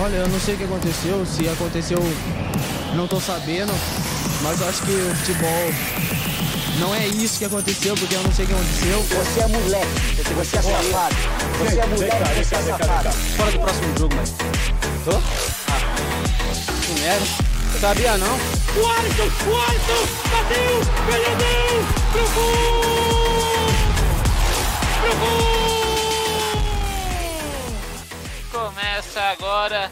Olha, eu não sei o que aconteceu, se aconteceu, não tô sabendo, mas eu acho que o futebol não é isso que aconteceu, porque eu não sei o que aconteceu. Você é moleque, você é safado. Você é moleque, você é safado. Fora do próximo jogo, mas. Tô? Ah. Que merda. Sabia não? O Alisson, o Alisson, bateu, perdeu, pro gol! Pro gol! Começa agora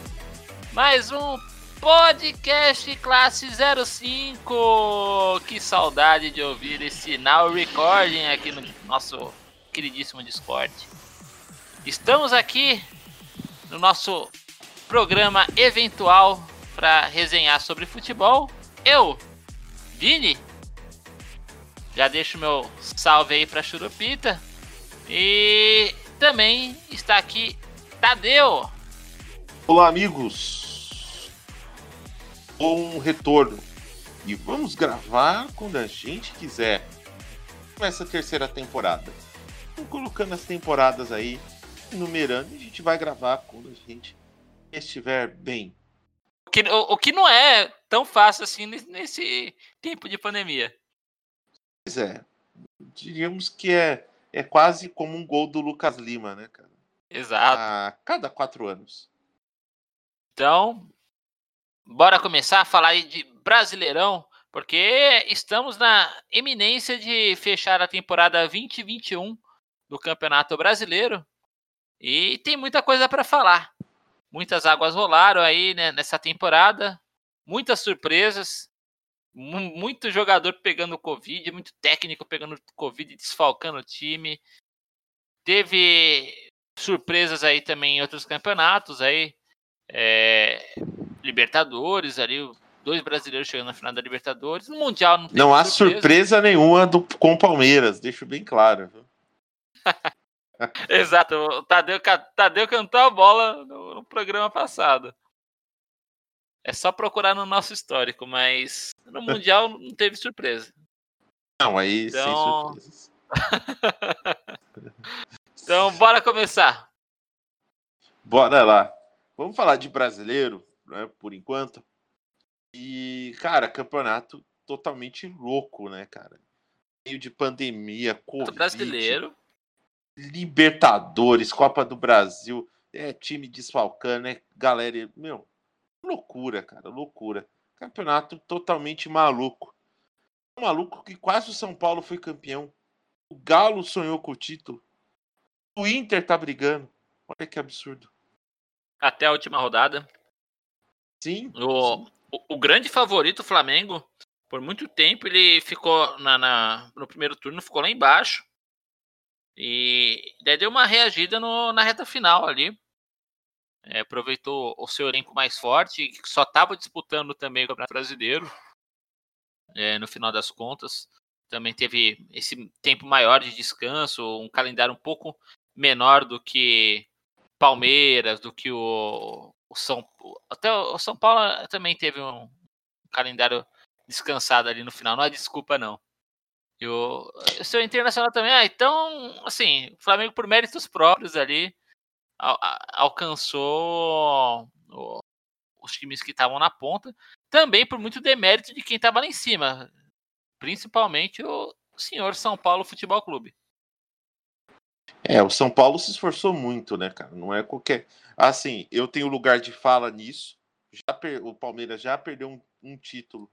mais um podcast classe 05. Que saudade de ouvir esse now recording aqui no nosso queridíssimo Discord. Estamos aqui no nosso programa eventual para resenhar sobre futebol. Eu, Vini, já deixo meu salve aí para Churupita. E também está aqui Tadeu. Olá, amigos. Bom retorno. E vamos gravar quando a gente quiser. Começa a terceira temporada. Vamos colocando as temporadas aí, numerando, e a gente vai gravar quando a gente estiver bem. O que, o, o que não é tão fácil assim nesse, nesse tempo de pandemia. Pois é. Diríamos que é, é quase como um gol do Lucas Lima, né, cara? Exato. A cada quatro anos. Então, bora começar a falar de Brasileirão, porque estamos na eminência de fechar a temporada 2021 do Campeonato Brasileiro e tem muita coisa para falar. Muitas águas rolaram aí né, nessa temporada, muitas surpresas, mu- muito jogador pegando Covid, muito técnico pegando Covid, desfalcando o time. Teve surpresas aí também em outros campeonatos aí, é, Libertadores ali, dois brasileiros chegando na final da Libertadores. No Mundial não Não há surpresa nenhuma do, com o Palmeiras, deixo bem claro. Exato, o Tadeu, Tadeu cantou a bola no, no programa passado. É só procurar no nosso histórico, mas no Mundial não teve surpresa. Não, aí Então- sem surpresas. Então, bora começar. Bora lá. Vamos falar de brasileiro, né, por enquanto. E, cara, campeonato totalmente louco, né, cara? Meio de pandemia, Covid, brasileiro. Libertadores, Copa do Brasil, é time desfalcando, é galera, meu, loucura, cara, loucura. Campeonato totalmente maluco. Um maluco que quase o São Paulo foi campeão. O Galo sonhou com o título. O Inter tá brigando. Olha que absurdo. Até a última rodada. Sim. O, o, o grande favorito, o Flamengo, por muito tempo ele ficou na, na- no primeiro turno, ficou lá embaixo. E daí deu uma reagida no- na reta final ali. É, aproveitou o seu elenco mais forte, que só estava disputando também o Campeonato Brasileiro. é, no final das contas. Também teve esse tempo maior de descanso, um calendário um pouco menor do que Palmeiras, do que o, o São até o São Paulo também teve um calendário descansado ali no final, não é desculpa não. E o, o seu internacional também, ah, então, assim, o Flamengo por méritos próprios ali alcançou o- os times que estavam na ponta, também por muito demérito de quem estava lá em cima, principalmente o senhor São Paulo Futebol Clube. É, o São Paulo se esforçou muito, né, cara? Não é qualquer. Assim, eu tenho lugar de fala nisso. Já per- O Palmeiras já perdeu um, um título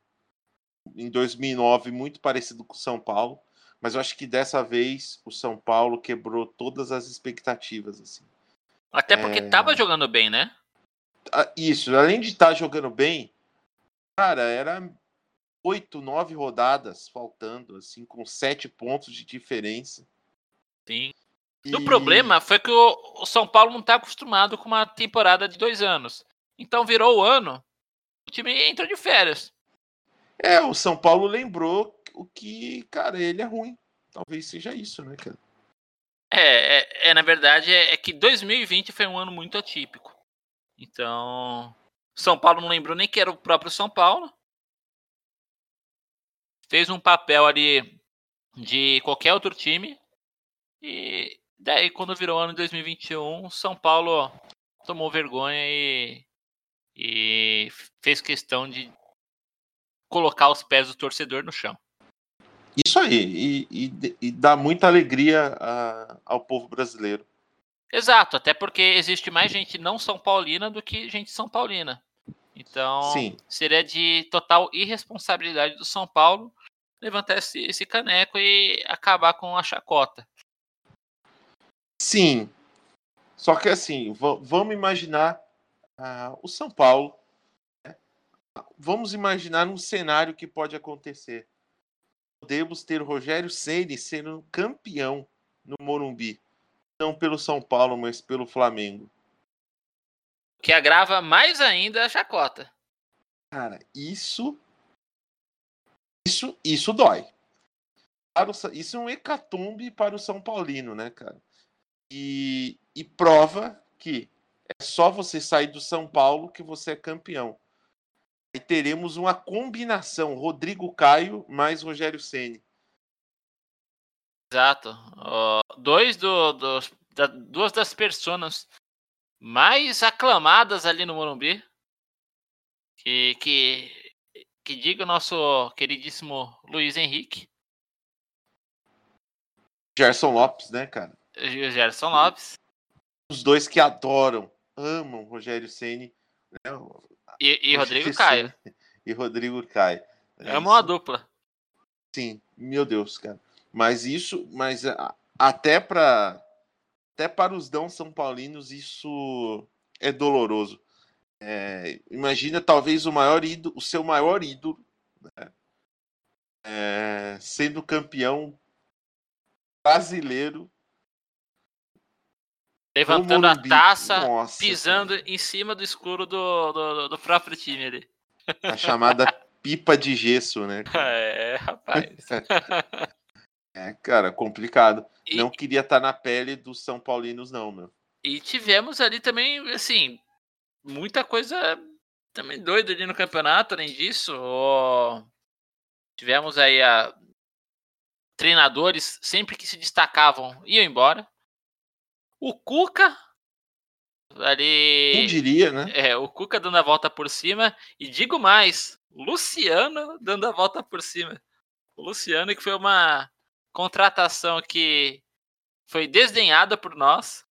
em 2009, muito parecido com o São Paulo. Mas eu acho que dessa vez o São Paulo quebrou todas as expectativas, assim. Até porque É. estava jogando bem, né? Ah, Isso, além de estar jogando bem, cara, era oito, nove rodadas faltando, assim, com sete pontos de diferença. Sim. E- O problema foi que o, o São Paulo não está acostumado com uma temporada de dois anos. Então virou o ano, o time entrou de férias. É, o São Paulo lembrou o que, cara, ele é ruim. Talvez seja isso, né, cara? É, é, é, na verdade, é, é que 2020 foi um ano muito atípico. Então, São Paulo não lembrou nem que era o próprio São Paulo. Fez um papel ali de qualquer outro time. E daí, quando virou ano de 2021, São Paulo tomou vergonha e e fez questão de colocar os pés do torcedor no chão. Isso aí, e, e, e dá muita alegria a, ao povo brasileiro. Exato, até porque existe mais gente não São Paulina do que gente São Paulina. Então, Sim. seria de total irresponsabilidade do São Paulo levantar esse, esse caneco e acabar com a chacota. Sim. Só que assim, vamos imaginar uh, o São Paulo. Né? Vamos imaginar um cenário que pode acontecer. Podemos ter o Rogério Ceni sendo campeão no Morumbi. Não pelo São Paulo, mas pelo Flamengo. Que agrava mais ainda a chacota. Cara, isso. Isso, isso dói. Isso é um hecatombe para o São Paulino, né, cara? E, e prova que é só você sair do São Paulo que você é campeão. E teremos uma combinação Rodrigo Caio mais Rogério Ceni. Exato. Uh, dois do, dos, da, duas das personas mais aclamadas ali no Morumbi. Que, que, que diga o nosso queridíssimo Luiz Henrique. Gerson Lopes, né, cara? Gerson Lopes. Os dois que adoram, amam Rogério Ceni né? e, e Rodrigo Caio. E Rodrigo Caio. É, é uma dupla. Sim, meu Deus, cara. Mas isso, mas até para até para os dão são paulinos isso é doloroso. É, imagina talvez o maior ídolo, o seu maior ídolo, né? é, sendo campeão brasileiro Levantando a taça, Nossa, pisando cara. em cima do escuro do, do, do, próprio time ali. A chamada pipa de gesso, né? É, rapaz. é, cara, complicado. E, não queria estar na pele dos São Paulinos, não, meu. E tivemos ali também, assim, muita coisa também doida ali no campeonato, além disso. Tivemos aí a treinadores sempre que se destacavam iam embora. O Cuca ali. Quem diria, né? É, o Cuca dando a volta por cima. E digo mais, Luciano dando a volta por cima. O Luciano, que foi uma contratação que foi desdenhada por nós.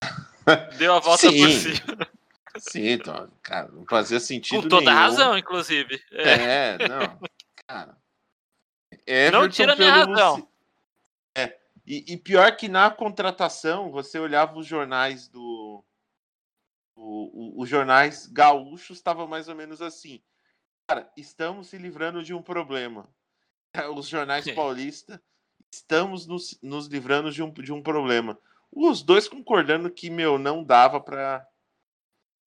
Deu a volta Sim. por cima. Sim, então, cara, não fazia sentido. Com toda nenhum. razão, inclusive. É, é não. Cara. Everton não tira minha razão. Luci... E, e, pior que na contratação, você olhava os jornais do. O, o, os jornais gaúchos estavam mais ou menos assim. Cara, estamos se livrando de um problema. Os jornais paulistas estamos nos, nos livrando de um, de um problema. Os dois concordando que, meu, não dava para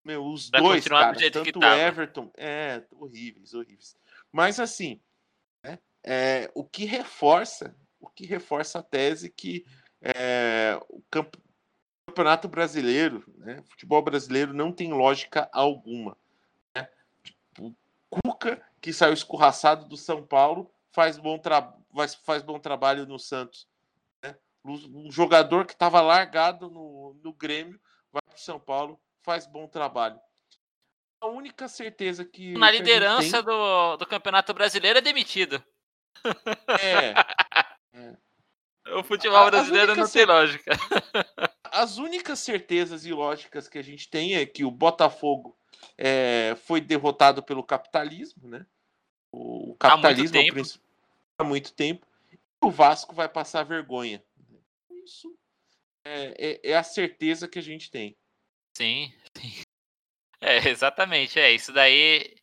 Meu, os pra dois, cara, tanto o Everton. É, horríveis, horríveis. Mas assim, né, é, o que reforça o que reforça a tese que é, o camp campeonato brasileiro, né, futebol brasileiro não tem lógica alguma. Né? Tipo, o Cuca, que saiu escorraçado do São Paulo, faz bom, faz, faz bom trabalho no Santos. Né? Um jogador que estava largado no, no Grêmio vai para o São Paulo, faz bom trabalho. A única certeza que. Na liderança tem... do, do Campeonato Brasileiro é demitido. É. O futebol brasileiro não tem lógica. As únicas certezas e lógicas que a gente tem é que o Botafogo é, foi derrotado pelo capitalismo, né? O capitalismo há muito tempo. há muito tempo. E o Vasco vai passar vergonha. Isso é, é, é a certeza que a gente tem. Sim, sim. É, exatamente. É, isso daí.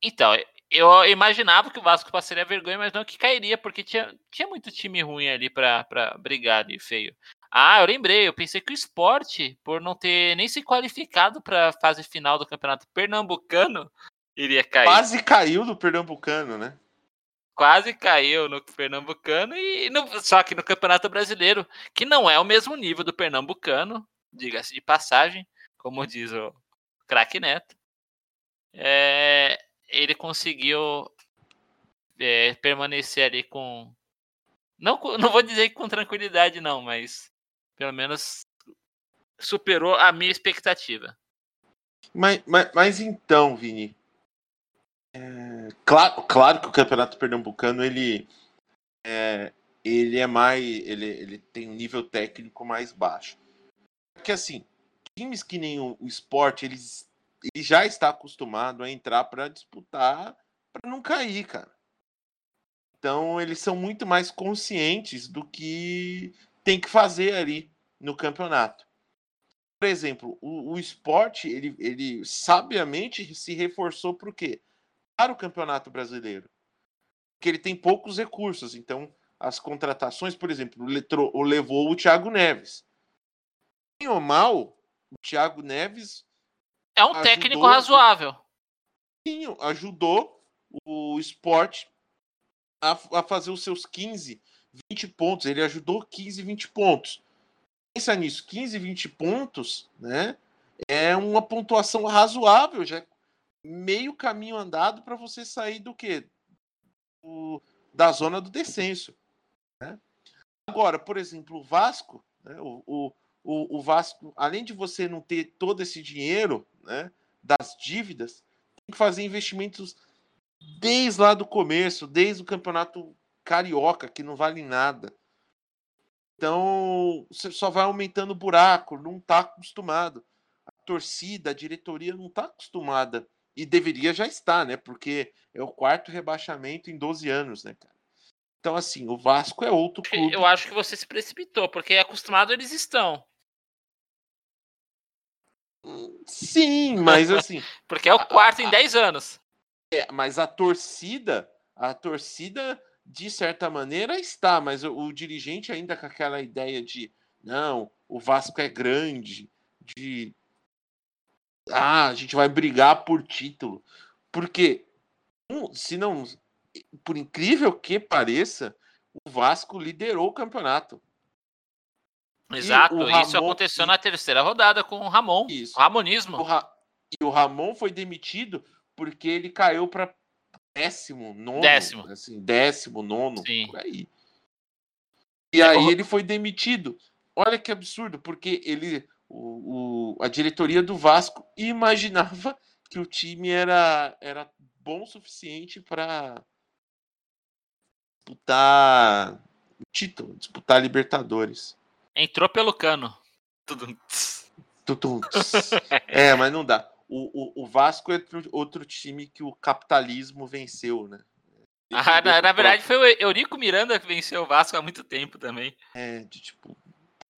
Então, eu imaginava que o Vasco passaria vergonha, mas não que cairia, porque tinha, tinha muito time ruim ali pra brigar ali, feio. Ah, eu lembrei, eu pensei que o esporte, por não ter nem se qualificado pra fase final do campeonato pernambucano, iria cair. Quase caiu no pernambucano, né? Quase caiu no pernambucano e no, só que no campeonato brasileiro, que não é o mesmo nível do pernambucano, diga-se de passagem, como diz o craque Neto. É, ele conseguiu é, permanecer ali com. Não, não vou dizer com tranquilidade, não, mas pelo menos superou a minha expectativa. Mas, mas, mas então, Vini, é, claro, claro que o Campeonato Pernambucano ele é, ele é mais ele, ele tem um nível técnico mais baixo. Porque assim, times que nem o, o esporte, eles ele já está acostumado a entrar para disputar para não cair, cara. Então eles são muito mais conscientes do que tem que fazer ali no campeonato. Por exemplo, o, o esporte ele, ele sabiamente se reforçou para o quê? Para o campeonato brasileiro. Porque ele tem poucos recursos. Então, as contratações, por exemplo, o levou o Thiago Neves. Bem ou mal, o Thiago Neves. É um ajudou, técnico razoável. Sim, ajudou o esporte a, a fazer os seus 15, 20 pontos. Ele ajudou 15, 20 pontos. Pensa nisso, 15, 20 pontos, né? É uma pontuação razoável, já meio caminho andado para você sair do que? da zona do descenso. Né? Agora, por exemplo, o Vasco, né? o, o, o, Vasco, além de você não ter todo esse dinheiro né? das dívidas, tem que fazer investimentos desde lá do começo, desde o campeonato carioca, que não vale nada. Então, você só vai aumentando o buraco, não está acostumado. A torcida, a diretoria não está acostumada. E deveria já estar, né? Porque é o quarto rebaixamento em 12 anos, né, cara? Então, assim, o Vasco é outro clube. Eu acho que você se precipitou, porque acostumado eles estão. Sim, mas assim. porque é o quarto a, em 10 anos. É, mas a torcida, a torcida, de certa maneira, está, mas o, o, dirigente ainda com aquela ideia de não, o Vasco é grande, de ah, a gente vai brigar por título. Porque, se não, por incrível que pareça, o Vasco liderou o campeonato. Exato, Ramon, isso aconteceu na terceira rodada com o Ramon. Isso. O Ramonismo. O Ra, e o Ramon foi demitido porque ele caiu para décimo, nono. Décimo. Assim, décimo, nono. Sim. Por aí. E aí ele foi demitido. Olha que absurdo, porque ele, o, o, a diretoria do Vasco imaginava que o time era, era bom o suficiente para disputar o título, disputar Libertadores. Entrou pelo cano. É, mas não dá. O, o, o Vasco é outro, outro time que o capitalismo venceu, né? Ah, na, na, verdade foi o Eurico Miranda que venceu o Vasco há muito tempo também. É, de tipo,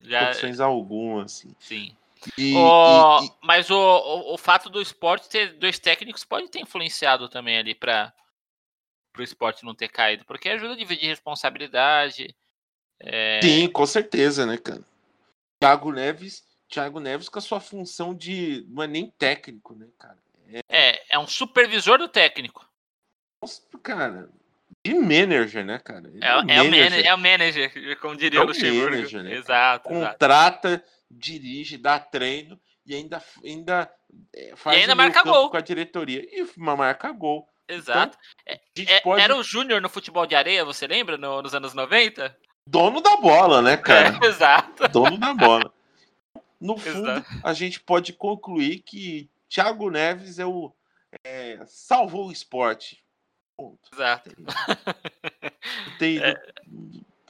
Já... condições algumas, assim. Sim. E, o... e, e... Mas o, o, o, fato do esporte ter dois técnicos pode ter influenciado também ali para o esporte não ter caído, porque ajuda a dividir responsabilidade. É... Sim, com certeza, né, cara? Thiago Neves Thiago Neves com a sua função de. Não é nem técnico, né, cara? É, é, é um supervisor do técnico. Nossa, cara. De manager, né, cara? É, é, o manager, é o manager, como diria é o Luxemburgo. Manager, né, exato. Contrata, exato. dirige, dá treino e ainda, ainda é, faz e ainda marca gol com a diretoria. E uma marca gol. Exato. Então, é, pode... Era o Júnior no futebol de areia, você lembra? No, nos anos 90? Dono da bola, né, cara? exato. Dono da bola. No fundo, Exato. a gente pode concluir que Thiago Neves é o é, salvou o esporte. Ponto. Exato. Não tem, é.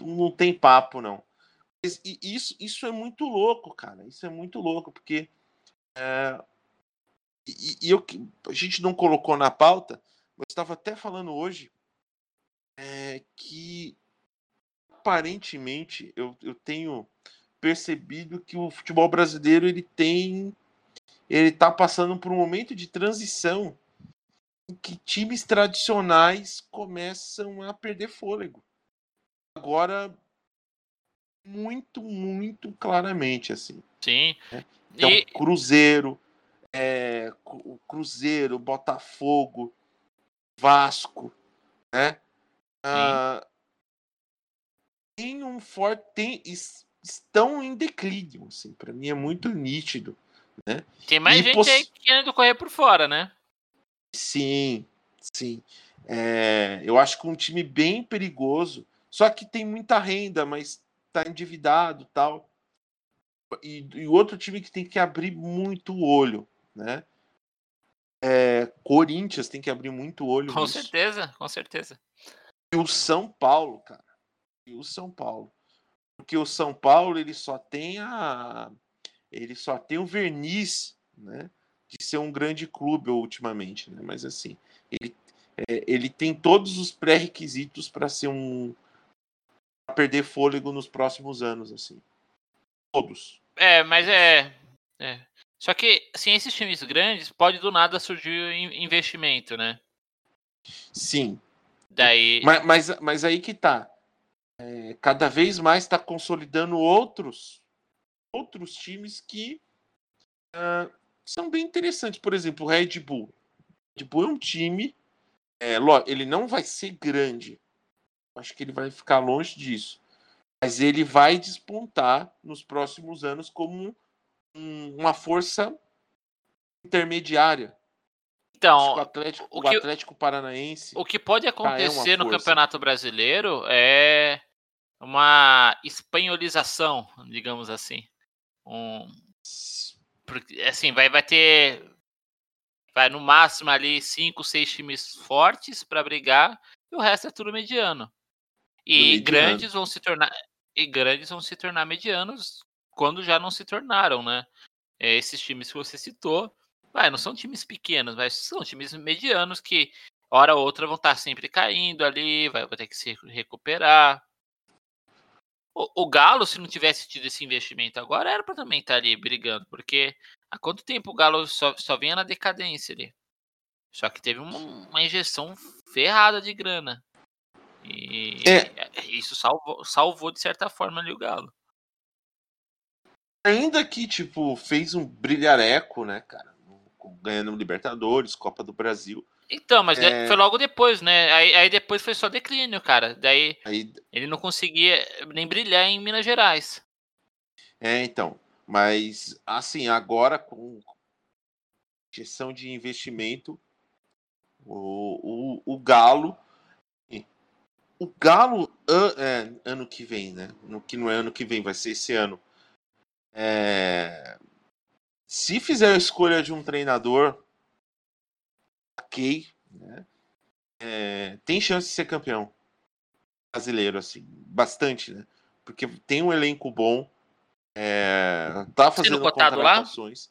não, não, tem papo, não. Isso, isso é muito louco, cara. Isso é muito louco, porque é, e, e eu, a gente não colocou na pauta, mas estava até falando hoje é, que aparentemente eu, eu tenho percebido que o futebol brasileiro ele tem ele está passando por um momento de transição em que times tradicionais começam a perder fôlego. Agora muito, muito claramente assim. Sim. Né? Então, e... Cruzeiro, é, o Cruzeiro, Botafogo, Vasco, né? Ah, tem um forte tem estão em declínio, assim, para mim é muito nítido, né? Tem mais e gente poss... aí querendo correr por fora, né? Sim, sim. É, eu acho que um time bem perigoso, só que tem muita renda, mas tá endividado tal. E, e outro time que tem que abrir muito o olho, né? É, Corinthians tem que abrir muito olho Com nisso. certeza, com certeza. E o São Paulo, cara. O São Paulo. Porque o São Paulo, ele só tem a. Ele só tem o verniz, né? De ser um grande clube ultimamente, né? Mas assim, ele, é, ele tem todos os pré-requisitos para ser um. Pra perder fôlego nos próximos anos, assim. Todos. É, mas é, é. Só que, assim, esses times grandes, pode do nada surgir in- investimento, né? Sim. Daí. Mas, mas, mas aí que tá. É, cada vez mais está consolidando outros outros times que ah, são bem interessantes. Por exemplo, o Red Bull. O Red Bull é um time. É, ele não vai ser grande. Acho que ele vai ficar longe disso. Mas ele vai despontar nos próximos anos como um- uma força intermediária. Então, o Atlético, o o que- Atlético Paranaense. o que pode é acontecer no. Campeonato Brasileiro é uma espanholização, digamos assim. Um, porque, assim, vai, vai ter. Vai no máximo ali cinco, seis times fortes para brigar e o resto é tudo mediano. E mediano. grandes vão se tornar. E grandes vão se tornar medianos quando já não se tornaram, né? É, Esses times que você citou, vai, não são times pequenos, mas são times medianos que, hora ou outra, vão estar sempre caindo ali, vai, vai ter que se recuperar. O, o Galo, se não tivesse tido esse investimento agora, era para também estar ali brigando, porque há quanto tempo o Galo só, só vinha na decadência ali? Só que teve uma, uma injeção ferrada de grana. E É. isso salvou, salvou, de certa forma, ali o Galo. Ainda que, tipo, fez um brilhareco, né, cara? Ganhando Libertadores, Copa do Brasil. Então, mas É. foi logo depois, né? Aí, aí depois foi só declínio, cara. Daí Aí, ele não conseguia nem brilhar em Minas Gerais. é, então. Mas, assim, agora com injeção de investimento, o, o, o Galo. O Galo, an- é, ano que vem, né? No que não é ano que vem, vai ser esse ano. É, se fizer a escolha de um treinador, ok, né? É, tem chance de ser campeão brasileiro, assim, bastante, né? Porque tem um elenco bom, é, tá fazendo cotado lá? contratações.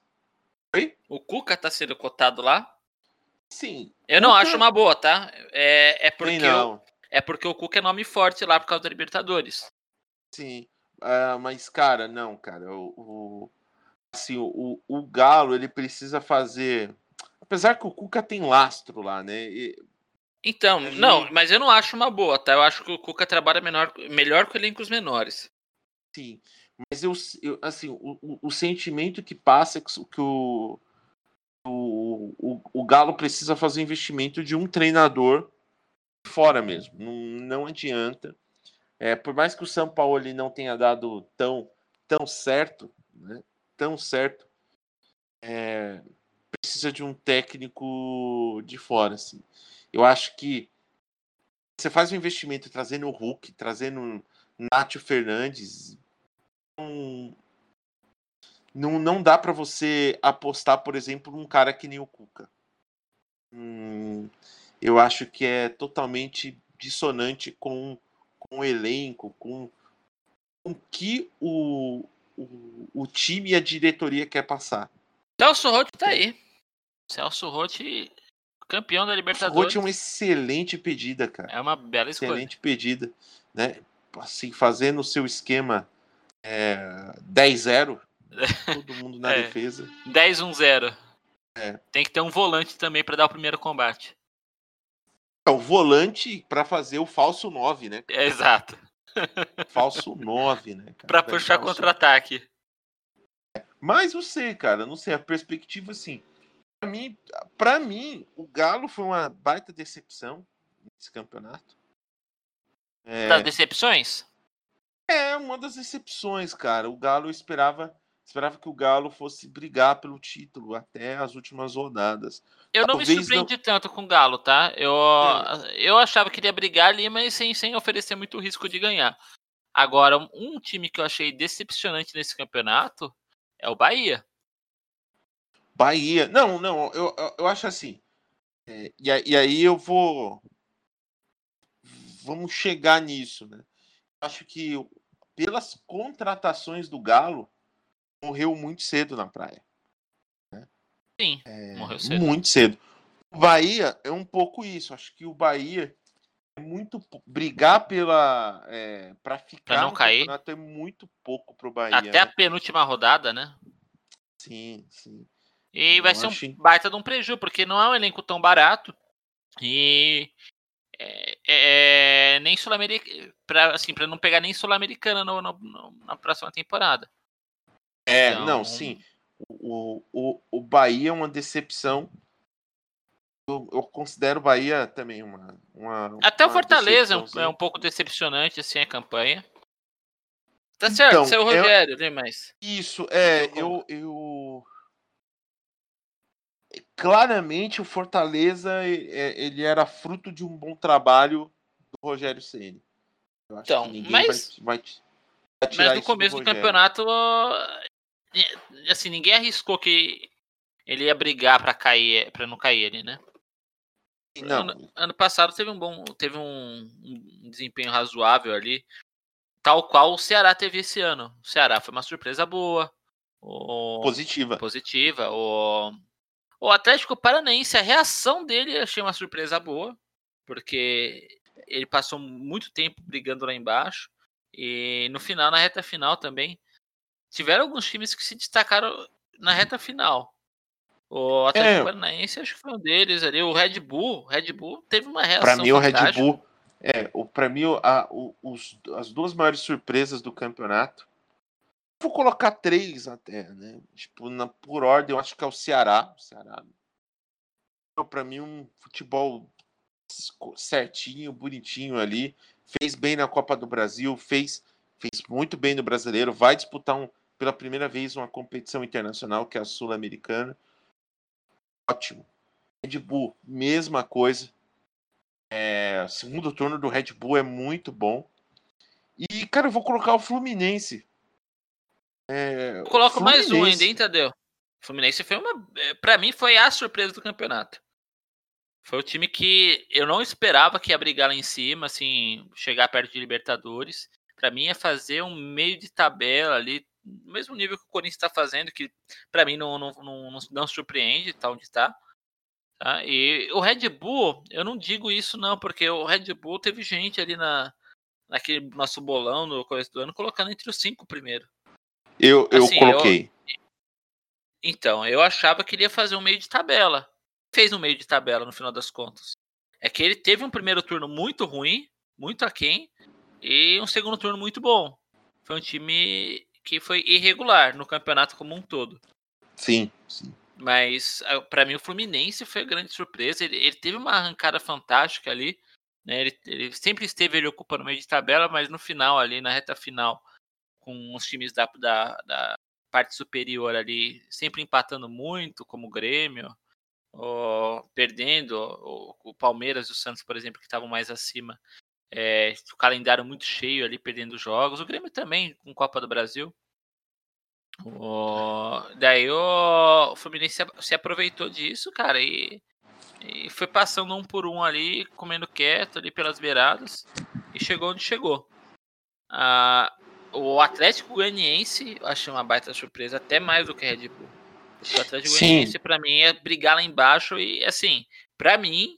O Cuca tá sendo cotado lá. Sim, Eu não Cuca- acho uma boa, tá? É, é, porque não. é porque o Cuca é nome forte lá por causa da Libertadores. Sim, Ah, mas cara, não, cara, o, o- assim, o, o Galo ele precisa fazer, apesar que o Cuca tem lastro lá, né? e- Então, Ele- não, mas eu não acho uma boa, tá? Eu acho que o Cuca trabalha menor, melhor com elencos menores. sim, mas eu, eu assim, o, o, o sentimento que passa é que, o- que o, o, o, o Galo precisa fazer investimento de um treinador fora mesmo, não, não adianta. É, por mais que o São Paulo ele não tenha dado tão, tão certo, né? Tão certo, é, precisa de um técnico de fora, assim. Eu acho que você faz um investimento trazendo o Hulk, trazendo Nátio Fernandes, não, não, não dá para você apostar, por exemplo, num cara que nem o Cuca. Hum, eu acho que é totalmente dissonante com, com o elenco, com com o que o, o, o time e a diretoria quer passar. Celso Rotti tá aí. Celso Rotti, campeão da Libertadores. Rote é uma excelente pedida, cara. É uma bela escolha. Excelente pedida, né? Assim, fazendo o seu esquema é, 10-0, todo mundo na É. defesa. 10-1-0. É. Tem que ter um volante também pra dar o primeiro combate. É o volante para fazer o falso 9, né? É, exato. Falso 9, né? Vai puxar contra-ataque. Mas não sei, cara, não sei a perspectiva assim. Pra mim, pra mim, o Galo foi uma baita decepção nesse campeonato. É, Das decepções? é uma das decepções, cara. O Galo esperava, esperava que o Galo fosse brigar pelo título até as últimas rodadas. Eu não me Talvez surpreendi tanto com o Galo, tá? Eu, eu achava que ele ia brigar ali, mas sem, sem oferecer muito risco de ganhar. Agora, um time que eu achei decepcionante nesse campeonato é o Bahia. Bahia. Não, não, eu, eu, acho assim. É, e, e aí eu vou. Vamos chegar nisso, né? Acho que pelas contratações do Galo, morreu muito cedo na praia. Né? Sim, é, morreu cedo. Muito cedo. O Bahia é um pouco isso. Acho que o Bahia muito brigar pela é, para ficar pra não cair é muito pouco pro Bahia. Até né? a penúltima rodada, né? Sim, sim. E vai ser um baita de um prejuízo, porque não é um elenco tão barato. E é, é, é nem sul-americana, para assim, não pegar nem sul-americana na próxima temporada. É, então... não, sim. O, o, o Bahia é uma decepção. Eu, eu considero o Bahia também uma. uma Até uma o Fortaleza é um pouco decepcionante assim a campanha. Tá certo, então, seu Rogério, tem mais. Isso, é, eu, eu claramente o Fortaleza ele era fruto de um bom trabalho do Rogério Ceni. Então, mas, vai, vai, vai mas no começo do, do campeonato, assim, ninguém arriscou que ele ia brigar para cair, para não cair ele, né? Não. Ano, ano, passado teve um bom, teve um, um, desempenho razoável ali, tal qual o Ceará teve esse ano. O Ceará foi uma surpresa boa, o, positiva, positiva. O o Atlético Paranaense, a reação dele eu achei uma surpresa boa, porque ele passou muito tempo brigando lá embaixo. E no final, na reta final também, tiveram alguns times que se destacaram na reta final. O Atlético é. Paranaense acho que foi um deles ali. O Red Bull, Red Bull teve uma reação. Para mim, o Red Bull, é, para mim, a, os, as duas maiores surpresas do campeonato Vou colocar três até, né? Tipo, na, por ordem, eu acho que é o Ceará. O Ceará. Para mim, um futebol certinho, bonitinho ali. Fez bem na Copa do Brasil, fez, fez muito bem no brasileiro. Vai disputar um, pela primeira vez uma competição internacional, que é a Sul-Americana. Ótimo. Red Bull, mesma coisa. É, segundo turno do Red Bull é muito bom. E, cara, eu vou colocar o Fluminense. É, Coloco Fluminense. mais um ainda, hein, Tadeu? O Fluminense foi uma. É, para mim, foi a surpresa do campeonato. Foi o time que eu não esperava que ia brigar lá em cima, assim, chegar perto de Libertadores. Para mim é fazer um meio de tabela ali, no mesmo nível que o Corinthians está fazendo, que para mim não, não, não, não, surpreende, tá onde está. Tá? E o Red Bull, eu não digo isso não, porque o Red Bull teve gente ali na, naquele nosso bolão no começo do ano colocando entre os cinco primeiro. Eu, eu assim, coloquei. Eu... Então, eu achava que ele ia fazer um meio de tabela. Fez um meio de tabela no final das contas. É que ele teve um primeiro turno muito ruim, muito aquém, e um segundo turno muito bom. Foi um time que foi irregular no campeonato como um todo. Sim, sim. Mas para mim o Fluminense foi a grande surpresa. Ele, ele teve uma arrancada fantástica ali. Né? Ele, ele, sempre esteve ele ocupando meio de tabela, mas no final ali, na reta final, com os times da, da, da parte superior ali sempre empatando muito, como o Grêmio, ou perdendo, ou, o Palmeiras e o Santos, por exemplo, que estavam mais acima, é, o calendário muito cheio ali, perdendo jogos. O Grêmio também, com Copa do Brasil. O, daí o, o Fluminense se, aproveitou disso, cara, e, e foi passando um por um ali, comendo quieto ali pelas beiradas, e chegou onde chegou. Ah, o Atlético Goianiense, achei uma baita surpresa, até mais do que Red Bull. O Atlético Sim. Goianiense, pra mim, é brigar lá embaixo e, assim, para mim,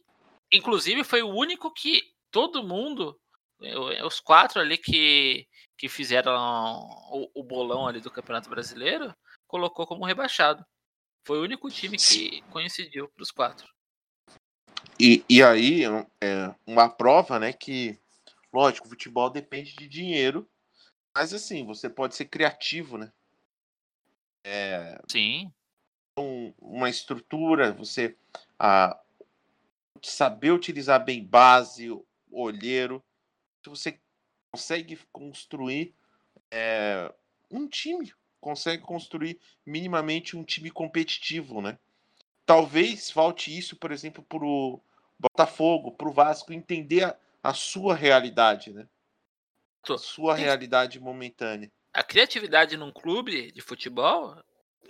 inclusive, foi o único que todo mundo, os quatro ali que, que fizeram o, o bolão ali do Campeonato Brasileiro, colocou como rebaixado. Foi o único time que coincidiu para os quatro. E, e aí, é uma prova, né, que, lógico, o futebol depende de dinheiro mas assim, você pode ser criativo, né? É, Sim. Um, uma estrutura, você a, saber utilizar bem base, olheiro, você consegue construir é, um time, consegue construir minimamente um time competitivo, né? Talvez falte isso, por exemplo, para o Botafogo, para o Vasco entender a, a sua realidade, né? sua realidade momentânea. A criatividade num clube de futebol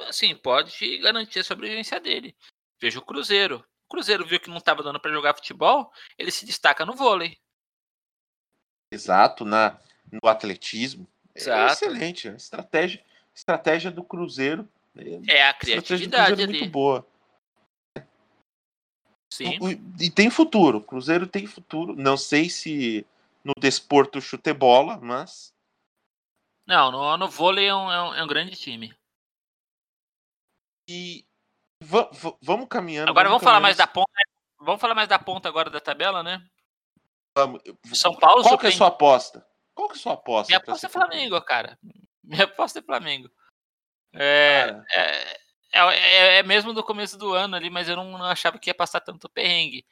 assim, pode garantir a sobrevivência dele. Veja o Cruzeiro. Cruzeiro viu que não estava dando para jogar futebol, ele se destaca no vôlei. Exato, na, no atletismo. É Exato. excelente. A estratégia, estratégia do Cruzeiro. É a a do criatividade Cruzeiro é ali. muito boa. Sim. E tem futuro. O Cruzeiro tem futuro. Não sei se no desporto chute bola, mas Não, no, no vôlei é um, é um- é um grande time. e va- vamos caminhando. Agora vamos falar mais da caminhando. ponta. Vamos falar mais da ponta agora da tabela, né? Vamos. São Paulo Qual que é sua aposta? Qual que é a sua aposta? Minha aposta é campeão? Flamengo, cara. Minha aposta é Flamengo. É, Cara, é, é, é mesmo do começo do ano ali, mas eu não, não achava que ia passar tanto perrengue.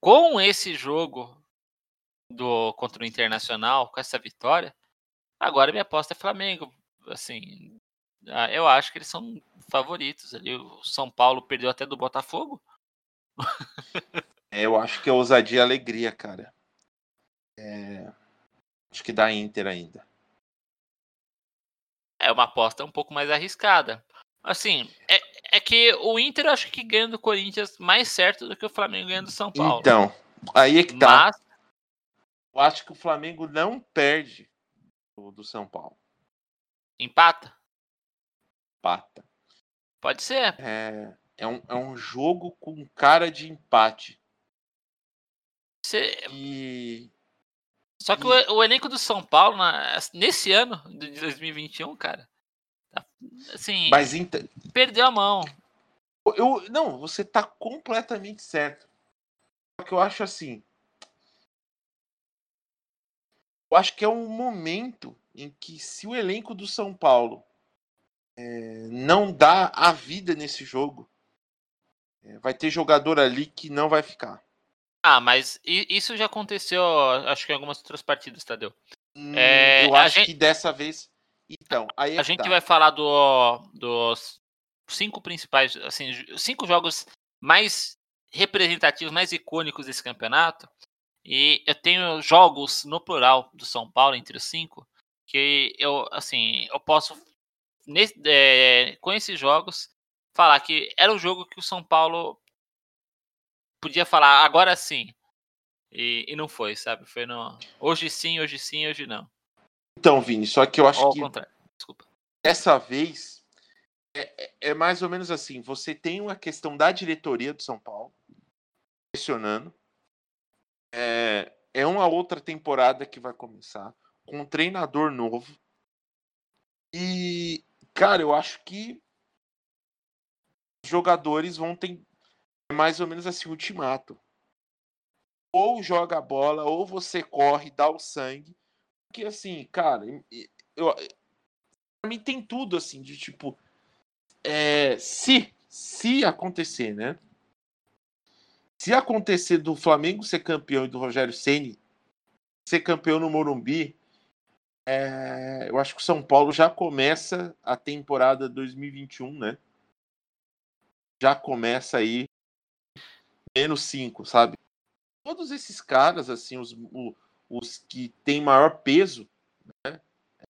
Com esse jogo do contra o Internacional, com essa vitória, agora minha aposta é Flamengo. Assim, eu acho que eles são favoritos ali. O São Paulo perdeu até do Botafogo. é, eu acho que é ousadia e alegria, cara. É, acho que dá Inter ainda. É uma aposta um pouco mais arriscada. Assim, é, é que o Inter eu acho que ganha do Corinthians mais certo do que o Flamengo ganha do São Paulo. Então, aí é que tá. Mas Eu acho que o Flamengo não perde do, do São Paulo. empata? Pata. Pode ser. É, é, um, é um jogo com cara de empate. Você- E Só que o, o elenco do São Paulo, na- nesse ano de 2021, cara, tá- assim, mas então, perdeu a mão. eu não, você tá completamente certo. Só que eu acho assim, eu acho que é um momento em que se o elenco do São Paulo é, não dá a vida nesse jogo, é, vai ter jogador ali que não vai ficar. Ah, mas isso já aconteceu, acho que em algumas outras partidas, Tadeu. Hum, É, eu acho gente- que dessa vez. Então, aí é A gente tá. vai falar do, dos cinco principais, assim, cinco jogos mais representativos, mais icônicos desse campeonato. E eu tenho jogos no plural do São Paulo entre os cinco que eu, assim, eu posso nesse- é, com esses jogos falar que era o jogo que o São Paulo podia falar agora sim. E, e não foi, sabe? Foi no hoje sim, hoje sim, hoje não. Então, Vini, só que eu acho Ou que contrário. Desculpa. dessa vez é, é- é mais ou menos assim: você tem uma questão da diretoria do São Paulo pressionando. É, é uma outra temporada que vai começar com um treinador novo. E, cara, eu acho que os jogadores vão ter é mais ou menos assim, ultimato. Ou joga a bola, ou você corre, dá o sangue. Porque assim, cara, eu, pra mim tem tudo assim, de tipo. é, se, se acontecer, né? Se acontecer do Flamengo ser campeão e do Rogério Ceni ser campeão no Morumbi, é, eu acho que o São Paulo já começa a temporada 2021, né? Já começa aí menos 5, sabe? Todos esses caras, assim, os, o- os que têm maior peso, né?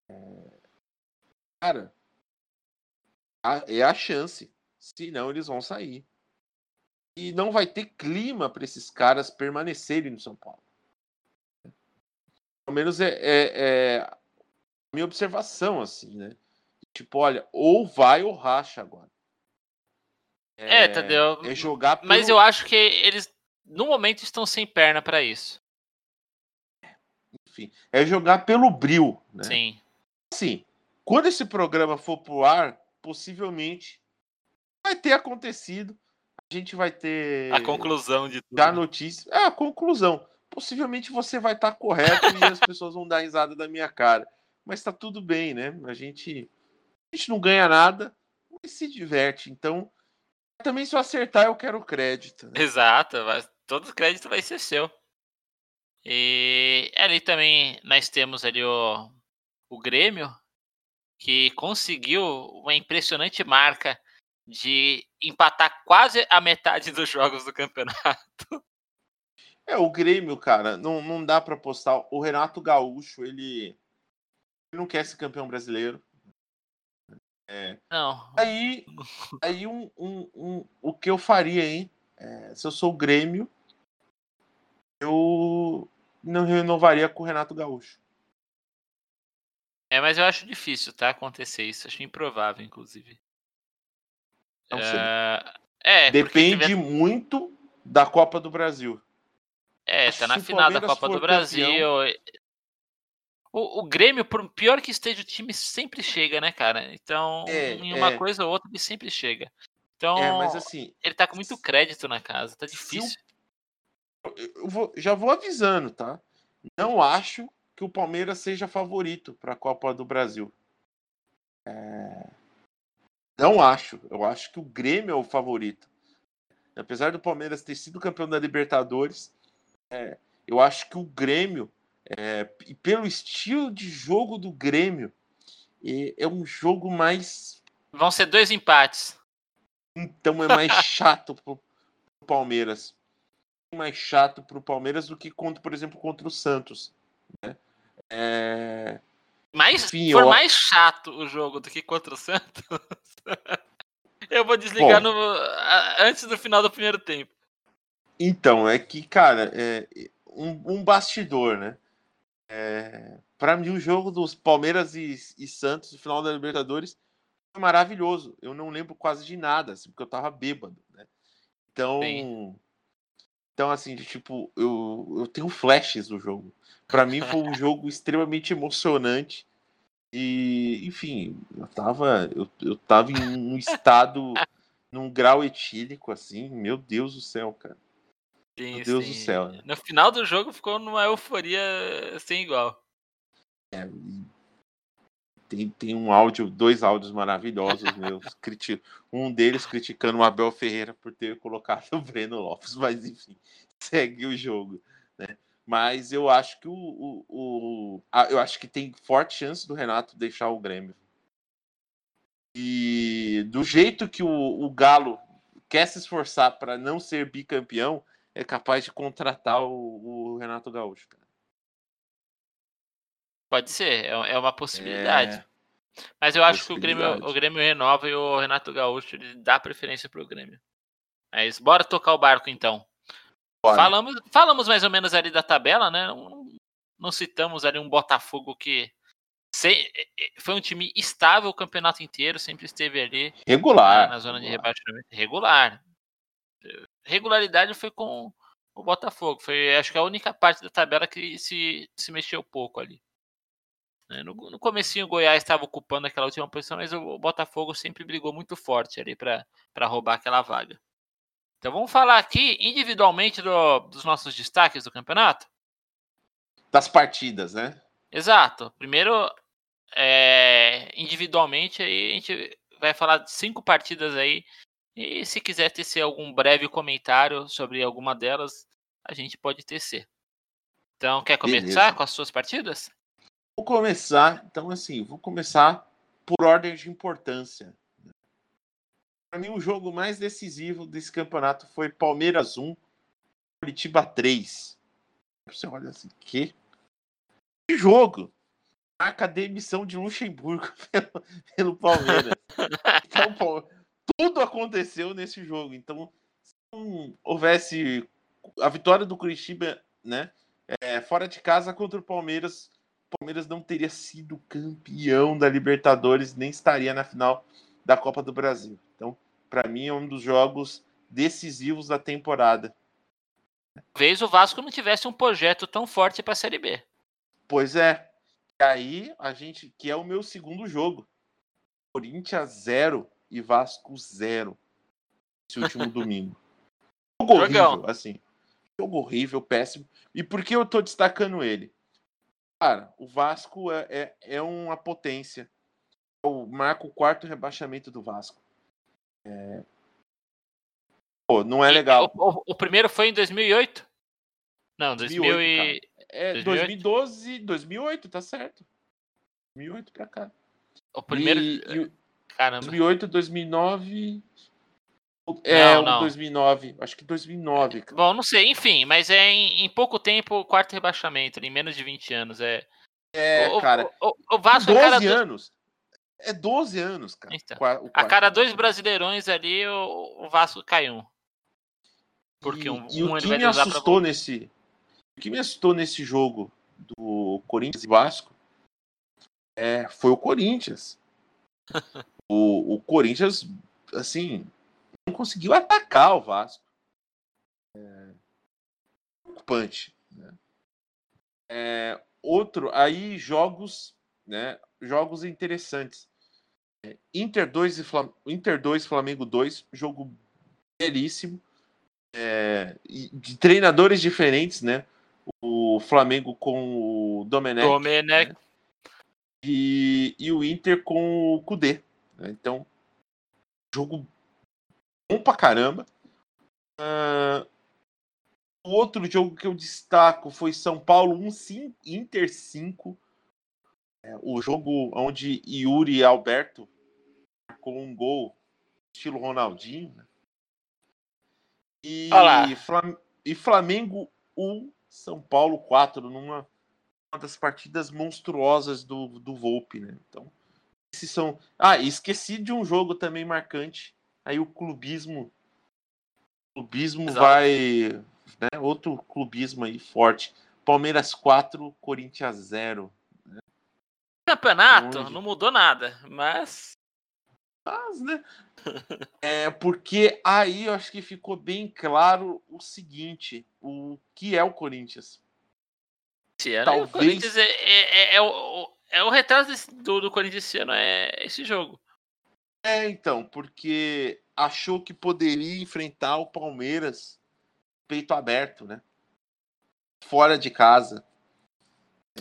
É, cara, a- é a chance. Senão eles vão sair. E não vai ter clima para esses caras permanecerem no São Paulo. Pelo menos é, é- é minha observação, assim, né? Tipo, olha, ou vai ou racha agora. É, Tadeu. É jogar pelo... Mas eu acho que eles, no momento, estão sem perna pra isso. enfim, é jogar pelo bril, né? Sim. Assim, quando esse programa for pro ar, possivelmente vai ter acontecido. A gente vai ter A conclusão de tudo. já notícia. É a conclusão. Possivelmente você vai estar correto e as pessoas vão dar risada da minha cara. Mas tá tudo bem, né? A gente, a gente não ganha nada, mas se diverte. Então, também se eu acertar, eu quero crédito. né? Exato, todo crédito vai ser seu. E ali também nós temos ali o, o Grêmio, que conseguiu uma impressionante marca de empatar quase a metade dos jogos do campeonato. É, o Grêmio, cara, não, não dá pra postar. O Renato Gaúcho, ele não quer ser campeão brasileiro. É. Não. Aí, aí um, um, um, o que eu faria, hein? É, se eu sou o Grêmio, eu não renovaria com o Renato Gaúcho. É, mas eu acho difícil, tá? Acontecer isso. Acho improvável, inclusive. Não sei. É, é porque Depende tiver- muito da Copa do Brasil. É, Acho tá na final da Copa do Brasil. campeão- O, o Grêmio, por pior que esteja, o time sempre chega, né, cara? Então, É, em uma é. coisa ou outra, ele sempre chega. Então, É, mas assim, ele tá com muito crédito na casa, tá difícil. eu vou- já vou avisando, tá? Não acho que o Palmeiras seja favorito para a Copa do Brasil. É, Não acho. Eu acho que o Grêmio é o favorito. Apesar do Palmeiras ter sido campeão da Libertadores, é, eu acho que o Grêmio, é, e pelo estilo de jogo do Grêmio, é, é um jogo mais. Vão ser dois empates. Então é mais chato pro, Palmeiras. Mais chato pro Palmeiras do que, contra, por exemplo, contra o Santos. né? É, Mais, Enfim, for eu- mais chato o jogo do que contra o Santos, eu vou desligar Bom. no, antes do final do primeiro tempo. Então, é que, cara, é um, um bastidor, né? É, para mim, o jogo dos Palmeiras e, e Santos, no final da Libertadores, foi maravilhoso. Eu não lembro quase de nada, assim, porque eu tava bêbado, né? Então, Sim. então assim, de, tipo, eu, eu tenho flashes do jogo. Para mim, foi um jogo extremamente emocionante. E, enfim, eu tava, eu, eu tava em um estado, num grau etílico, assim, meu Deus do céu, cara. Sim, Meu Deus do sim. céu, né? No final do jogo ficou numa euforia sem igual. É, tem, tem um áudio, dois áudios maravilhosos meus. criti- um deles criticando o Abel Ferreira por ter colocado o Breno Lopes, mas enfim, segue o jogo. Né? Mas eu acho que o, o, o- a- eu acho que tem forte chance do Renato deixar o Grêmio. E do jeito que o, o Galo quer se esforçar para não ser bicampeão, é capaz de contratar o, o Renato Gaúcho. cara. Pode ser, é é uma possibilidade. É, Mas eu acho que o Grêmio, o Grêmio renova e o Renato Gaúcho ele dá preferência pro Grêmio. Mas bora tocar o barco então. bora. Falamos, falamos mais ou menos ali da tabela, né? Não, não citamos ali um Botafogo que se- foi um time estável o campeonato inteiro, sempre esteve ali regular. na, na zona de regular. rebaixamento regular. Regularidade foi com o Botafogo. Foi, acho que a única parte da tabela que se, se mexeu pouco ali. né? No, no comecinho o Goiás estava ocupando aquela última posição, mas o Botafogo sempre brigou muito forte ali para roubar aquela vaga. Então vamos falar aqui individualmente do- dos nossos destaques do campeonato? Das partidas, né? Exato. Primeiro, é, individualmente, aí a gente vai falar de cinco partidas aí. E se quiser tecer algum breve comentário sobre alguma delas, a gente pode tecer. Então, quer começar Beleza. com as suas partidas? Vou começar, então assim, vou começar por ordem de importância. Para mim, o jogo mais decisivo desse campeonato foi Palmeiras 1, Curitiba 3. Você olha assim, que? Que jogo! Marca a demissão de Luxemburgo pelo, pelo Palmeiras. Então, pô, tudo aconteceu nesse jogo. Então, se não houvesse a vitória do Curitiba, né? é, fora de casa contra o Palmeiras, o Palmeiras não teria sido campeão da Libertadores, nem estaria na final da Copa do Brasil. Então, para mim, é um dos jogos decisivos da temporada. Talvez o Vasco não tivesse um projeto tão forte para a Série B. Pois é. E aí, a gente, que é o meu segundo jogo. Corinthians 0 e Vasco 0. Esse último domingo. Jogo horrível, assim. Jogo horrível, péssimo. E por que eu tô destacando ele? Cara, o Vasco é, é, é uma potência. Eu marco o quarto rebaixamento do Vasco. É... Pô, não é legal. O, o- o primeiro foi em 2008? Não, 2000 2008, e... É 2008? 2012, 2008, tá certo. 2008 pra cá. O primeiro... E- e- Caramba. 2008, 2009. É, Não, o não. 2009. Acho que 2009. cara. Bom, não sei, enfim, mas é em, em pouco tempo o quarto rebaixamento, em menos de 20 anos. É, É, o, cara. o, o- o Vasco é 12 cara do- anos. É 12 anos, cara. Então, A cada dois brasileirões ali, o, o Vasco cai um. Porque e, um, e um o que vai me assustou nesse. O que me assustou nesse jogo do Corinthians e Vasco é, foi o Corinthians. o, o Corinthians, assim, não conseguiu atacar o Vasco. É, preocupante. Né? É, outro, aí jogos, né? Jogos interessantes. É, Inter 2 e Flam Inter 2, Flamengo 2, jogo belíssimo. É, de treinadores diferentes, né? O Flamengo com o Domenech Domenech. e, e o Inter com o Kudê. Né? Então, jogo bom pra caramba. Ah, o outro jogo que eu destaco foi São Paulo 1, cin- Inter 5. É, o jogo onde Yuri e Alberto com um gol estilo Ronaldinho. né? E. Flam- e Flamengo 1, São Paulo 4, numa uma das partidas monstruosas do, do Volpe, né? Então, esses são. Ah, esqueci de um jogo também marcante. Aí o clubismo. O clubismo Exato. vai. Né? Outro clubismo aí forte. Palmeiras 4, Corinthians 0. Campeonato Onde? não mudou nada, mas Mas, né? É porque aí eu acho que ficou bem claro o seguinte: o que é o Corinthians. Talvez- o Corinthians é, é, é, é o, é o retrato desse- do, do Corinthians esse ano, é esse jogo. É, então, porque achou que poderia enfrentar o Palmeiras peito aberto, né? Fora de casa.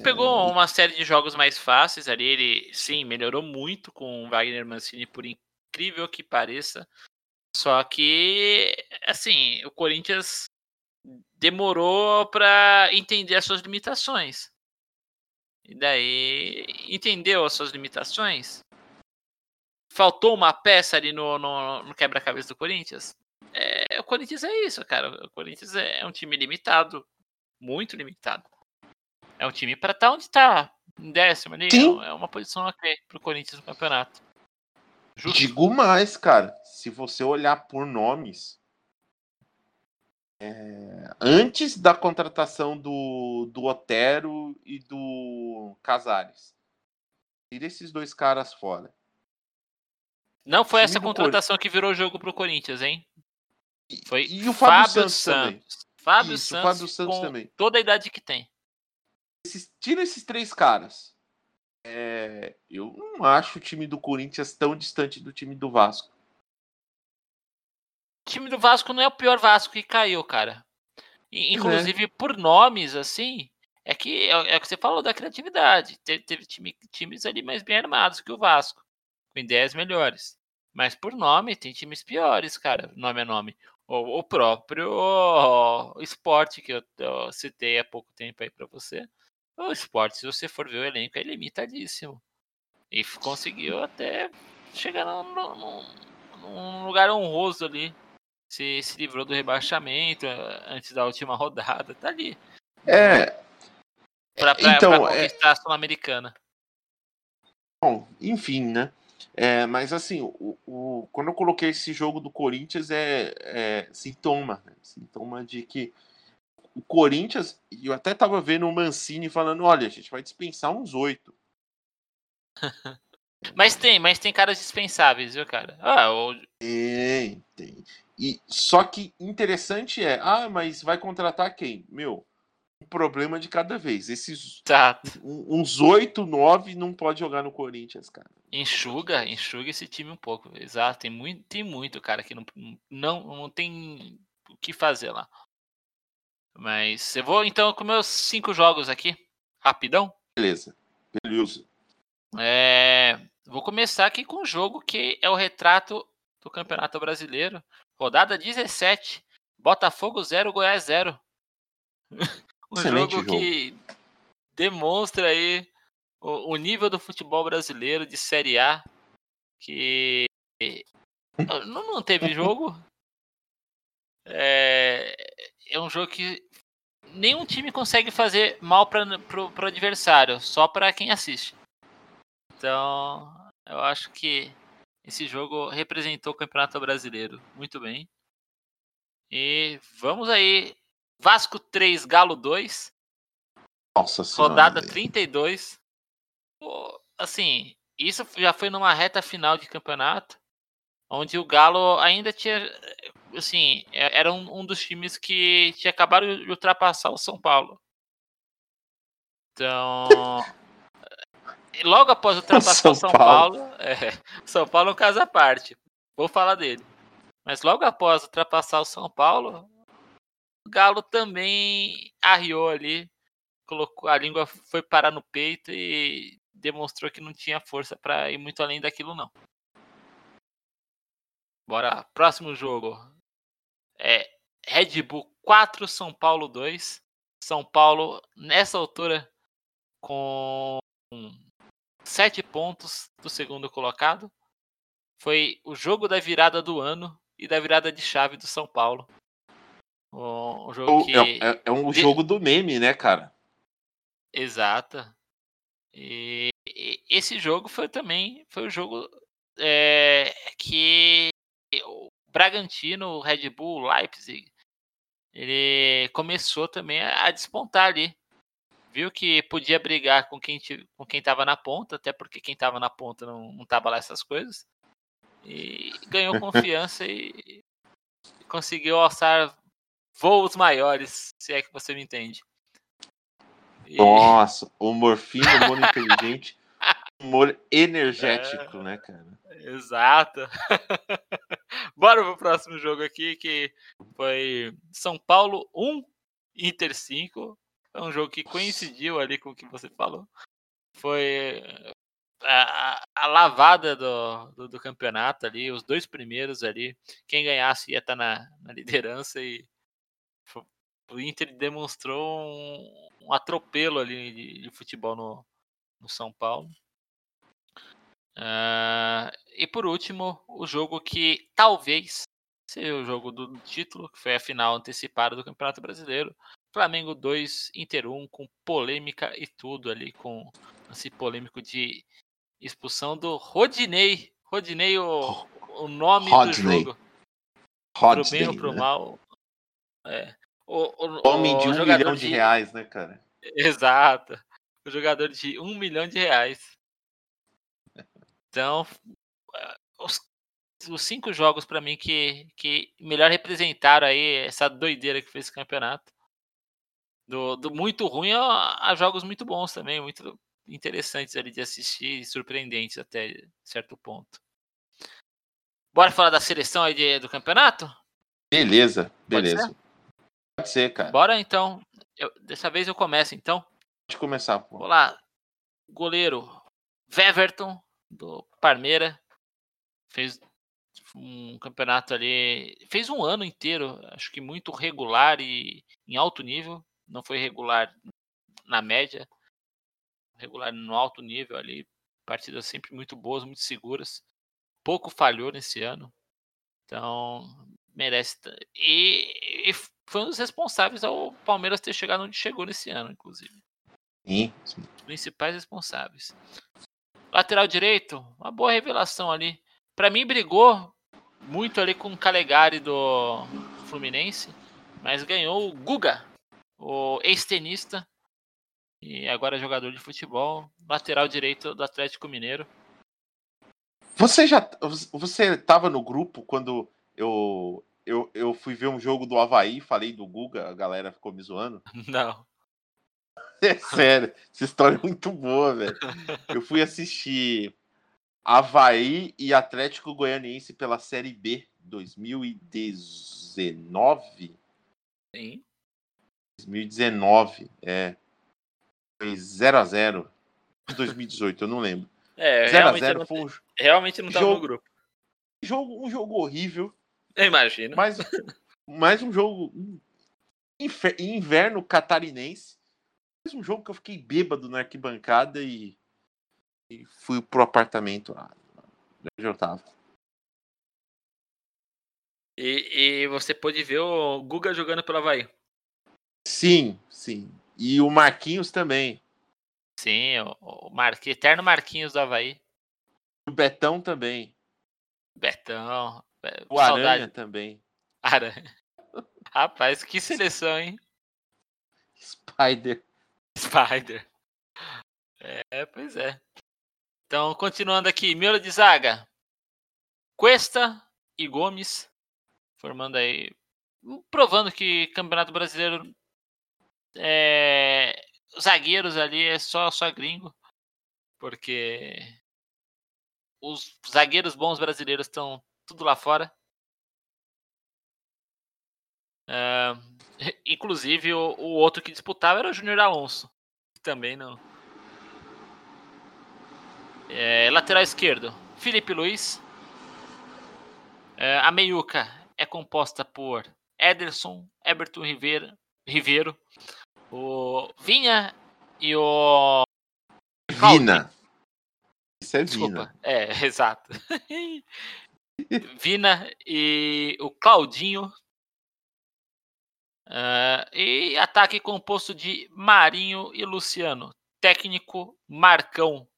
Pegou uma série de jogos mais fáceis ali, ele sim melhorou muito com o Wagner Mancini, por incrível que pareça. Só que, assim, o Corinthians demorou para entender as suas limitações. E daí, entendeu as suas limitações? Faltou uma peça ali no, no, no quebra-cabeça do Corinthians? É, o Corinthians é isso, cara. O Corinthians é um time limitado, muito limitado. É um time para estar onde tá, em décimo ali. Sim. É uma posição ok pro Corinthians no campeonato. Justo. Digo mais, cara. Se você olhar por nomes. É, antes da contratação do, do Otero e do Casares. Tira esses dois caras fora. Não foi essa contratação que virou jogo pro Corinthians, hein? Foi E o Fábio Santos também. Fábio Isso, o Santos, Fábio Santos também. toda a idade que tem. Esses- tira esses três caras. É, eu não acho o time do Corinthians tão distante do time do Vasco. O time do Vasco não é o pior Vasco que caiu, cara. E, é. inclusive, por nomes, assim, é que é, é o que você falou da criatividade. Teve, teve time- times ali mais bem armados que o Vasco, com ideias melhores. Mas por nome, tem times piores, cara. Nome é nome. O, o próprio esporte que eu, eu citei há pouco tempo aí pra você. O esporte, se você for ver o elenco, é limitadíssimo. E conseguiu até chegar num, num- num lugar honroso ali. Se, se livrou do rebaixamento eh, antes da última rodada. Tá ali. É, Pra, pra, Então, pra é- conquistar a Sul-Americana. bom, enfim, né? É, mas assim, o, o- quando eu coloquei esse jogo do Corinthians é, é sintoma, né? sintoma de que o Corinthians, e eu até tava vendo o Mancini falando, olha, a gente vai dispensar uns oito. Mas tem, mas tem caras dispensáveis, viu, cara? Ah, o, Tem, tem. E só que interessante é, ah, mas vai contratar quem? Meu, um problema de cada vez. Esses tá, uns oito, nove não pode jogar no Corinthians, cara. enxuga, enxuga esse time um pouco. Exato, tem muito, tem muito cara que não, não, não tem o que fazer lá. Mas eu vou então com meus cinco jogos aqui, rapidão. Beleza. Beleza. É, vou começar aqui com um jogo que é o retrato do Campeonato Brasileiro. Rodada 17. Botafogo 0, Goiás 0. um Excelente jogo, jogo. que demonstra aí o, o nível do futebol brasileiro de Série A. Que não, não teve jogo. É, é um jogo que nenhum time consegue fazer mal para pro adversário, só para quem assiste. Então, Eu acho que esse jogo representou o Campeonato Brasileiro muito bem. E vamos aí. Vasco 3, Galo 2. Nossa senhora. Rodada velho. 32. Pô, assim, isso já foi numa reta final de campeonato, onde o Galo ainda tinha. Assim, é- era um, um dos times que tinha acabado de ultrapassar o São Paulo. Então. Logo após ultrapassar o São São Paulo. Paulo. é, São Paulo é um caso à parte. Vou falar dele. Mas logo após ultrapassar o São Paulo, o Galo também arriou ali colocou a língua foi parar no peito e demonstrou que não tinha força para ir muito além daquilo não. Bora, próximo jogo. É Red Bull 4 São Paulo 2. São Paulo nessa altura com 7 pontos do segundo colocado. Foi o jogo da virada do ano e da virada de chave do São Paulo. Um jogo que É, é- é um jogo do meme, né, cara? Exata. E, e esse jogo foi também foi o jogo é, que o Bragantino, o Red Bull, o Leipzig, ele começou também a, a despontar ali. Viu que podia brigar com quem com quem estava na ponta, até porque quem estava na ponta não, não tava lá essas coisas. E ganhou confiança e, e conseguiu alçar voos maiores, se é que você me entende. E- Nossa, humor fino, humor inteligente, humor energético, né, cara? Exato. Bora pro próximo jogo aqui, que foi São Paulo 1, Inter 5. É um jogo que coincidiu ali com o que você falou. Foi a, a- a lavada do, do, do campeonato ali, os dois primeiros ali. Quem ganhasse ia estar na, na liderança e o Inter demonstrou um, um atropelo ali de, de futebol no, no São Paulo. Ah, e por último, o jogo que talvez seja o jogo do título, que foi a final antecipada do Campeonato Brasileiro. Flamengo 2, Inter 1, com polêmica e tudo ali, com esse polêmico de expulsão do Rodinei. Rodinei, o, o nome Rodney. do jogo. Pro bem ou Rodney, pro né? mal. É. O, o, Homem o de um milhão de reais, né, cara? Exato. O jogador de um milhão de reais. Então, eh, os, os cinco jogos pra mim que, que melhor representaram aí essa doideira que fez esse campeonato. Do, do muito ruim a, a jogos muito bons também, muito interessantes ali de assistir e surpreendentes até certo ponto. Bora falar da seleção aí de- do campeonato? Beleza, Pode beleza. Pode ser, cara. Bora então. Eu- dessa vez eu começo então. Pode começar, pô. Vou lá. Goleiro Weverton, do Parmeira. Fez um campeonato ali. Fez um ano inteiro, acho que muito regular e em alto nível. Não foi regular na média. Regular no alto nível ali. Partidas sempre muito boas, muito seguras. Pouco falhou nesse ano. Então, merece. E, e foi um dos responsáveis ao Palmeiras ter chegado onde chegou nesse ano, inclusive Sim. os principais responsáveis. Lateral direito, uma boa revelação ali. Pra mim brigou muito ali com o Calegari do Fluminense, mas ganhou o Guga, o ex-tenista e agora jogador de futebol, lateral direito do Atlético Mineiro. Você já. Você tava no grupo quando eu, eu, eu fui ver um jogo do Havaí, falei do Guga, a galera ficou me zoando. Não. É sério, essa história é muito boa, velho. Eu fui assistir Havaí e Atlético Goianiense pela Série B 2019. Sim. 2019, é. Foi 0x0. 2018, eu não lembro. É, realmente, eu 0x0 não, foi um realmente não tava no jogo- grupo. jogo, um jogo horrível. Eu imagino. Mas, mais um jogo inverno catarinense. Mais um jogo que eu fiquei bêbado na arquibancada e, e fui pro apartamento lá onde eu tava. E, e você pôde ver o Guga jogando pelo Havaí. Sim, sim. E o Marquinhos também. Sim, o, Marque- eterno Marquinhos do Havaí. O Betão também. Betão. O Aranha Saudade. também. Aranha. Rapaz, que seleção, hein? Spider. Spider. É, pois é. Então, continuando aqui, Miola de zaga. Cuesta e Gomes, formando aí, provando que Campeonato Brasileiro é, zagueiros ali é só só gringo, porque os zagueiros bons brasileiros estão tudo lá fora. É, inclusive o, o, outro que disputava era o Júnior Alonso, que também não. É, lateral esquerdo, Felipe Luiz. É, a meiuca é composta por Ederson, Everton Ribeiro, Ribeiro o Vinha e o. Vina. Isso é Desculpa. Vina. É, exato. Vina e o Claudinho. Uh, e ataque composto de Marinho e Luciano. Técnico Marcão.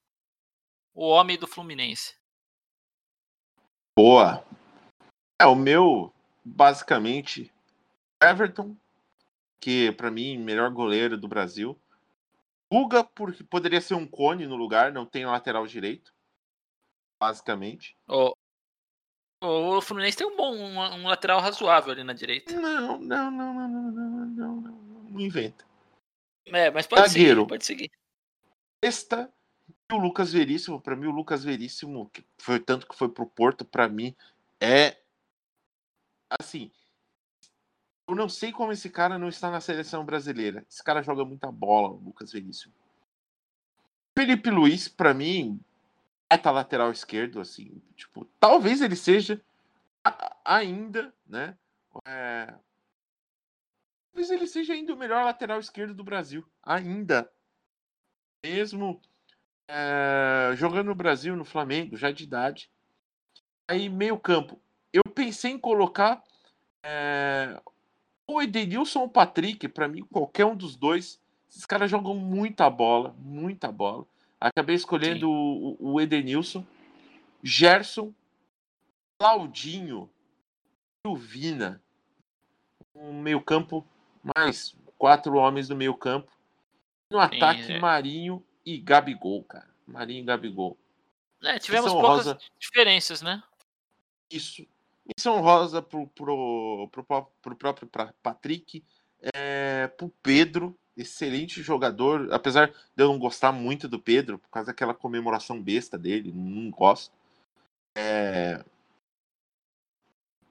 O homem do Fluminense. Boa. É, o meu, basicamente, Everton, que para mim, melhor goleiro do Brasil. Guga, porque poderia ser um cone no lugar, não tem lateral direito, basicamente. Oh, o Fluminense tem um bom um, um, lateral razoável ali na direita. Não, não, não, não, não, não, não, não, inventa. É, mas pode Zagueiro. seguir, pode seguir. Esta e o Lucas Veríssimo, para mim o Lucas Veríssimo, que foi tanto que foi pro Porto, para mim é assim, eu não sei como esse cara não está na seleção brasileira. Esse cara joga muita bola, Lucas Veríssimo. Felipe Luiz, para mim, é tá lateral esquerdo, assim, tipo, talvez ele seja ainda, né? É... Talvez ele seja ainda o melhor lateral esquerdo do Brasil, ainda. Mesmo é... jogando no Brasil, no Flamengo, já de idade. Aí, meio campo. Eu pensei em colocar é, o Edenilson ou o Patrick, para mim, qualquer um dos dois, esses caras jogam muita bola, muita bola. Acabei escolhendo o, o Edenilson, Gerson, Claudinho e o Vina. Um meio-campo, mais quatro homens no meio-campo. No ataque, Sim, é. Marinho e Gabigol, cara. Marinho e Gabigol. É, tivemos poucas rosa... diferenças, né? Isso. Menção rosa pro, pro, pro, pro próprio Patrick, é, pro Pedro, excelente jogador, apesar de eu não gostar muito do Pedro, por causa daquela comemoração besta dele, não gosto. É...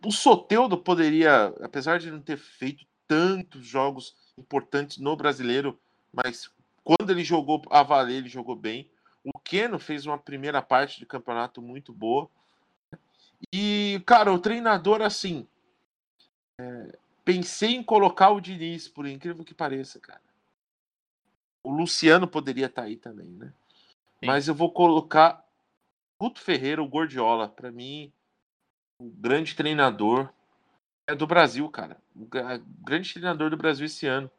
O Soteudo poderia, apesar de não ter feito tantos jogos importantes no brasileiro, mas quando ele jogou a valer, ele jogou bem. O Keno fez uma primeira parte de campeonato muito boa. E, cara, o treinador, assim. É, pensei em colocar o Diniz, por incrível que pareça, cara. O Luciano poderia estar tá aí também, né? Sim. Mas eu vou colocar Guto Ferreira, o Gordiola. Para mim, o grande treinador é do Brasil, cara. O grande treinador do Brasil esse ano.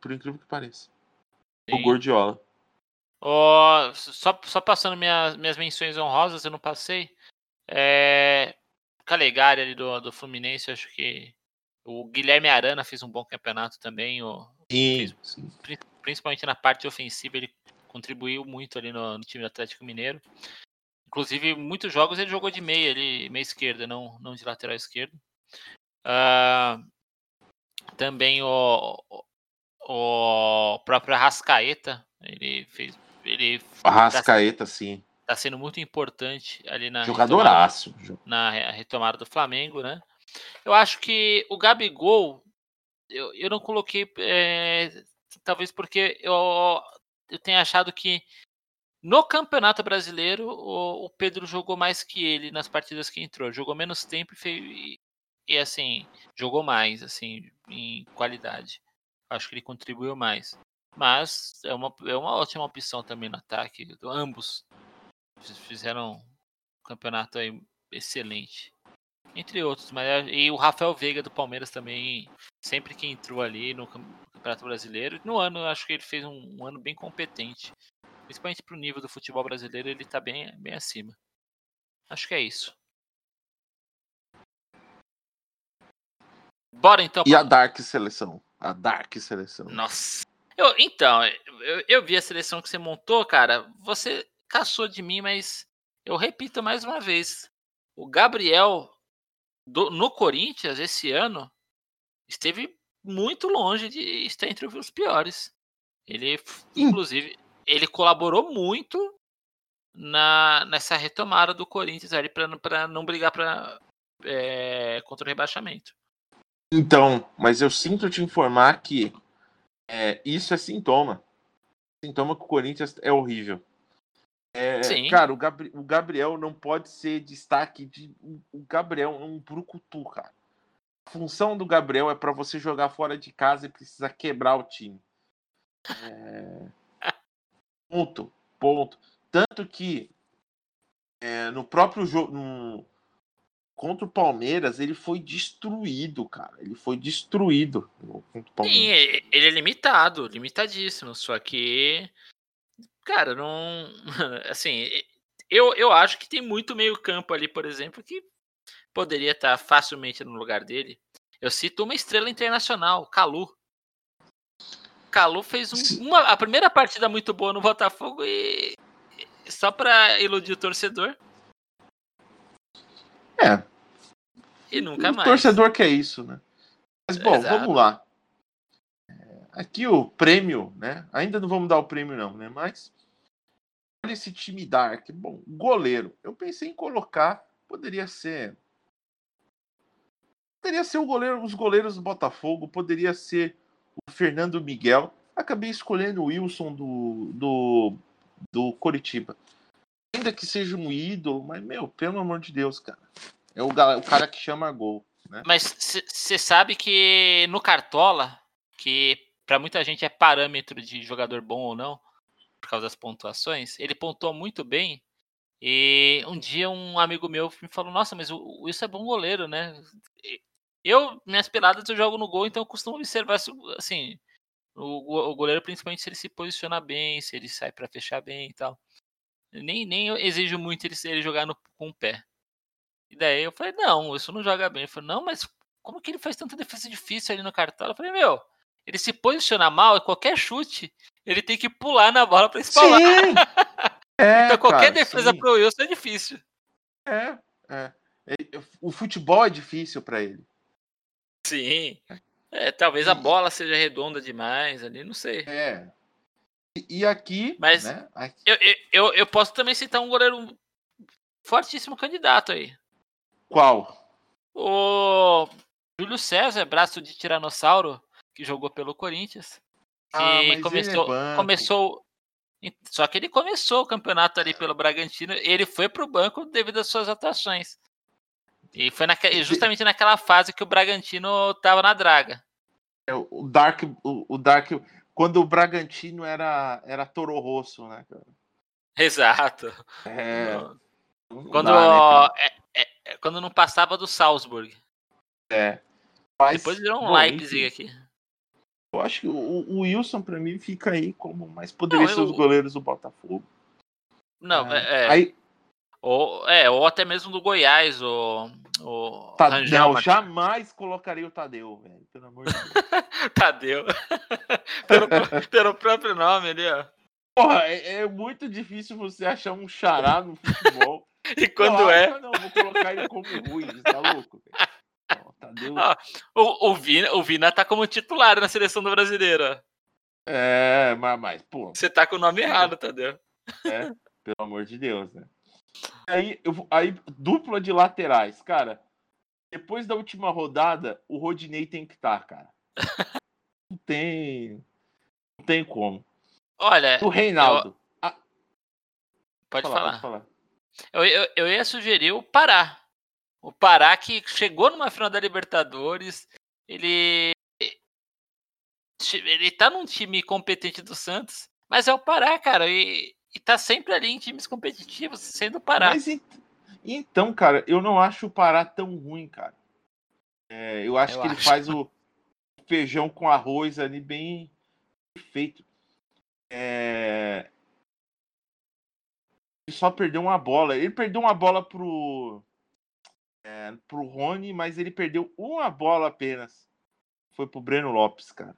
Por incrível que pareça. Sim. O Gordiola. Oh, só, só passando minha, minhas menções honrosas, eu não passei. É, Calegari ali do, do Fluminense, acho que o Guilherme Arana fez um bom campeonato também. O, sim, sim. Principalmente na parte ofensiva, ele contribuiu muito ali no, no, time do Atlético Mineiro. Inclusive, muitos jogos ele jogou de meia ali, meia esquerda, não, não de lateral esquerdo. Uh, também o, o, o próprio Arrascaeta, ele fez. Ele Arrascaeta, sim tá sendo muito importante ali na Jogadoraço. Retomada, na retomada do Flamengo, né? Eu acho que o Gabigol, eu, eu não coloquei, é, talvez porque eu, eu tenha achado que no Campeonato Brasileiro o, o, Pedro jogou mais que ele nas partidas que entrou. Jogou menos tempo e, fez, e assim, jogou mais, assim, em qualidade. Acho que ele contribuiu mais. Mas é uma, é uma ótima opção também no ataque, ambos fizeram um campeonato aí excelente. Entre outros, mas e o Rafael Veiga do Palmeiras também, sempre que entrou ali no Campeonato Brasileiro, no ano acho que ele fez um, um ano bem competente. Principalmente para o nível do futebol brasileiro, ele está bem, bem acima. Acho que é isso. Bora então. E a Dark Seleção? A Dark Seleção. Nossa. Eu, então, eu, eu vi a seleção que você montou, cara. Você caçou de mim, mas eu repito mais uma vez. O Gabriel do, no Corinthians esse ano esteve muito longe de estar entre os piores. Ele, inclusive, ele colaborou muito na, nessa retomada do Corinthians ali para não brigar pra, é, contra o rebaixamento. Então, mas eu sinto te informar que é, isso é sintoma. Sintoma que o Corinthians é horrível. É, cara, o, Gabri o, Gabriel não pode ser destaque de. O Gabriel é um brucutu, cara. A função do Gabriel é para você jogar fora de casa e precisa quebrar o time. É... Ponto. Ponto. Tanto que é, no próprio jogo. No... Contra o Palmeiras, ele foi destruído, cara. Ele foi destruído. Sim, ele é limitado, limitadíssimo. Só que Cara, não. Assim, eu, eu acho que tem muito meio-campo ali, por exemplo, que poderia estar facilmente no lugar dele. Eu cito uma estrela internacional, Calu. Calu fez um, uma, a primeira partida muito boa no Botafogo e só para iludir o torcedor. É. E nunca o mais. O torcedor quer isso, né? Mas bom, Exato. vamos lá. Aqui o prêmio, né? Ainda não vamos dar o prêmio, não, né? Mas olha esse time Dark. Bom, goleiro. Eu pensei em colocar. Poderia ser. Poderia ser o goleiro, os goleiros do Botafogo. Poderia ser o Fernando Miguel. Acabei escolhendo o Wilson do, do, do Coritiba. Ainda que seja um ídolo, mas, meu, pelo amor de Deus, cara. É o, o cara que chama gol. Né? Mas você sabe que no Cartola, que para muita gente é parâmetro de jogador bom ou não, por causa das pontuações. Ele pontuou muito bem. E um dia um amigo meu me falou: Nossa, mas o Wilson é bom goleiro, né? Eu, minhas peladas, eu jogo no gol, então eu costumo observar assim. O, o goleiro, principalmente, se ele se posiciona bem, se ele sai para fechar bem e tal. Nem, nem exijo muito ele, ele jogar no, com o pé. E daí eu falei: Não, isso não joga bem. Ele falou: Não, mas como que ele faz tanta defesa difícil ali no cartão? Eu falei: Meu, ele se posiciona mal, qualquer chute, ele tem que pular na bola para espalhar. Sim. É, então qualquer cara, defesa sim. pro Wilson é difícil. É, é. O futebol é difícil para ele. Sim. É, talvez a bola seja redonda demais ali, não sei. É. E, aqui. Mas né, aqui... Eu, eu, eu posso também citar um goleiro fortíssimo candidato aí. Qual? O Júlio César, braço de tiranossauro que jogou pelo Corinthians. Que ah, começou, é começou. Só que ele começou o campeonato ali pelo Bragantino. Ele foi para o banco devido às suas atuações. E foi naque, justamente naquela fase que o Bragantino estava na draga. É, o Dark, o, o, Dark, quando o Bragantino era era Toro Rosso, né, cara? Exato. É, quando, dá, né, é, é, é, quando não passava do Salzburg. É. Mas, Depois virou um Leipzig aqui. Eu acho que o, o Wilson, para mim, fica aí como mais poderia ser os goleiros do Botafogo. Não, é. é, é. Aí... Ou, é, ou até mesmo do Goiás, o. o Tadeu, jamais colocaria o Tadeu, velho. Pelo amor de Deus. Tadeu. pelo, pelo próprio nome ali, ó. Porra, é, é, muito difícil você achar um xará no futebol. e quando não, é? Não, vou colocar ele como ruim, tá louco? Véio. Tadeu. Ah, o, o, Vina, o Vina tá como titular na seleção do brasileiro. É, mas, mas pô. Você tá com o nome errado, Tadeu. É, pelo amor de Deus, né? Aí, eu, aí, dupla de laterais, cara. Depois da última rodada, o Rodinei tem que estar, tá, cara. Não tem. Não tem como. Olha. O Reinaldo. Eu... Ah, pode, falar, pode falar. Eu, eu, eu ia sugerir o Pará. O Pará que chegou numa final da Libertadores, ele ele tá num time competente do Santos, mas é o Pará, cara, e, e tá sempre ali em times competitivos, sendo o Pará. Mas então, cara, eu não acho o Pará tão ruim, cara. É, eu acho eu que acho. ele faz o feijão com arroz ali bem feito. É... Ele só perdeu uma bola. Ele perdeu uma bola pro. É, pro Rony, mas ele perdeu uma bola apenas. Foi pro Breno Lopes, cara.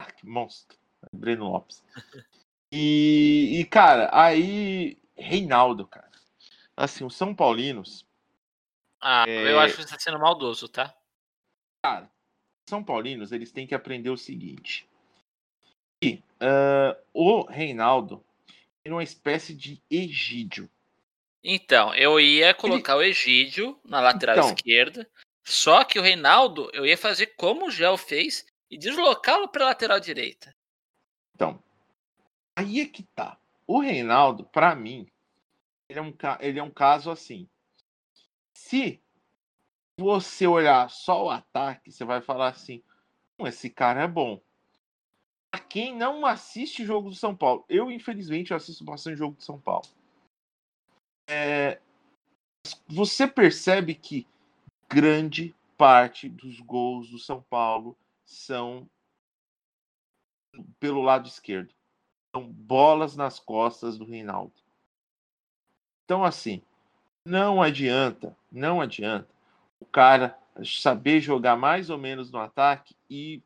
Ah, que monstro. Breno Lopes. E, e, cara, aí. Reinaldo, cara. Assim, os São Paulinos. Ah, É. eu acho que você tá sendo maldoso, tá? Cara, São Paulinos, eles têm que aprender o seguinte. Que, ah, o Reinaldo é uma espécie de Egídio. Então, eu ia colocar o Egídio na lateral Então. esquerda. Só que o Reinaldo, eu ia fazer como o Gel fez e deslocá-lo para lateral direita. Então, aí é que tá. O Reinaldo, pra mim, ele é um, ele é um caso assim. Se você olhar só o ataque, você vai falar assim: "Hum, esse cara é bom. Pra quem não assiste jogo do São Paulo, eu, infelizmente, eu assisto bastante jogo do São Paulo. É, você percebe que grande parte dos gols do São Paulo são pelo lado esquerdo. São bolas nas costas do Reinaldo. Então, assim, não adianta, não adianta o cara saber jogar mais ou menos no ataque e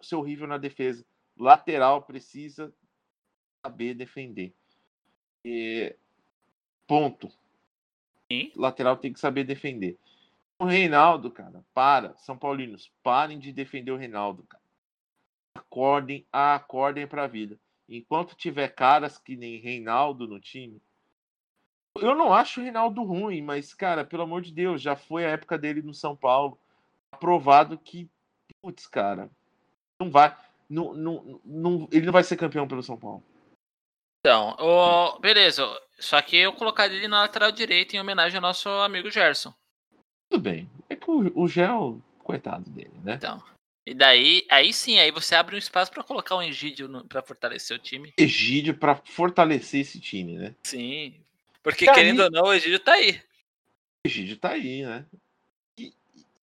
ser horrível na defesa. Lateral precisa saber defender. E, ponto. Sim. Lateral tem que saber defender. O Reinaldo, cara, para. São Paulinos, parem de defender o Reinaldo, cara. Acordem, acordem pra vida. Enquanto tiver caras que nem Reinaldo no time, eu não acho o Reinaldo ruim, mas, cara, pelo amor de Deus, já foi a época dele no São Paulo. Aprovado que, putz, cara, não vai. Não, não, não, ele não vai ser campeão pelo São Paulo. Então, o... beleza. Só que eu colocaria ele na lateral direita em homenagem ao nosso amigo Gerson. Tudo bem. É que o, o Gel, coitado dele, né? Então. E daí, aí sim, aí você abre um espaço para colocar um Egídio para fortalecer o time. Egídio pra fortalecer esse time, né? Sim. Porque, aí- querendo ou não, o Egídio tá aí. O Egídio tá aí, né? E,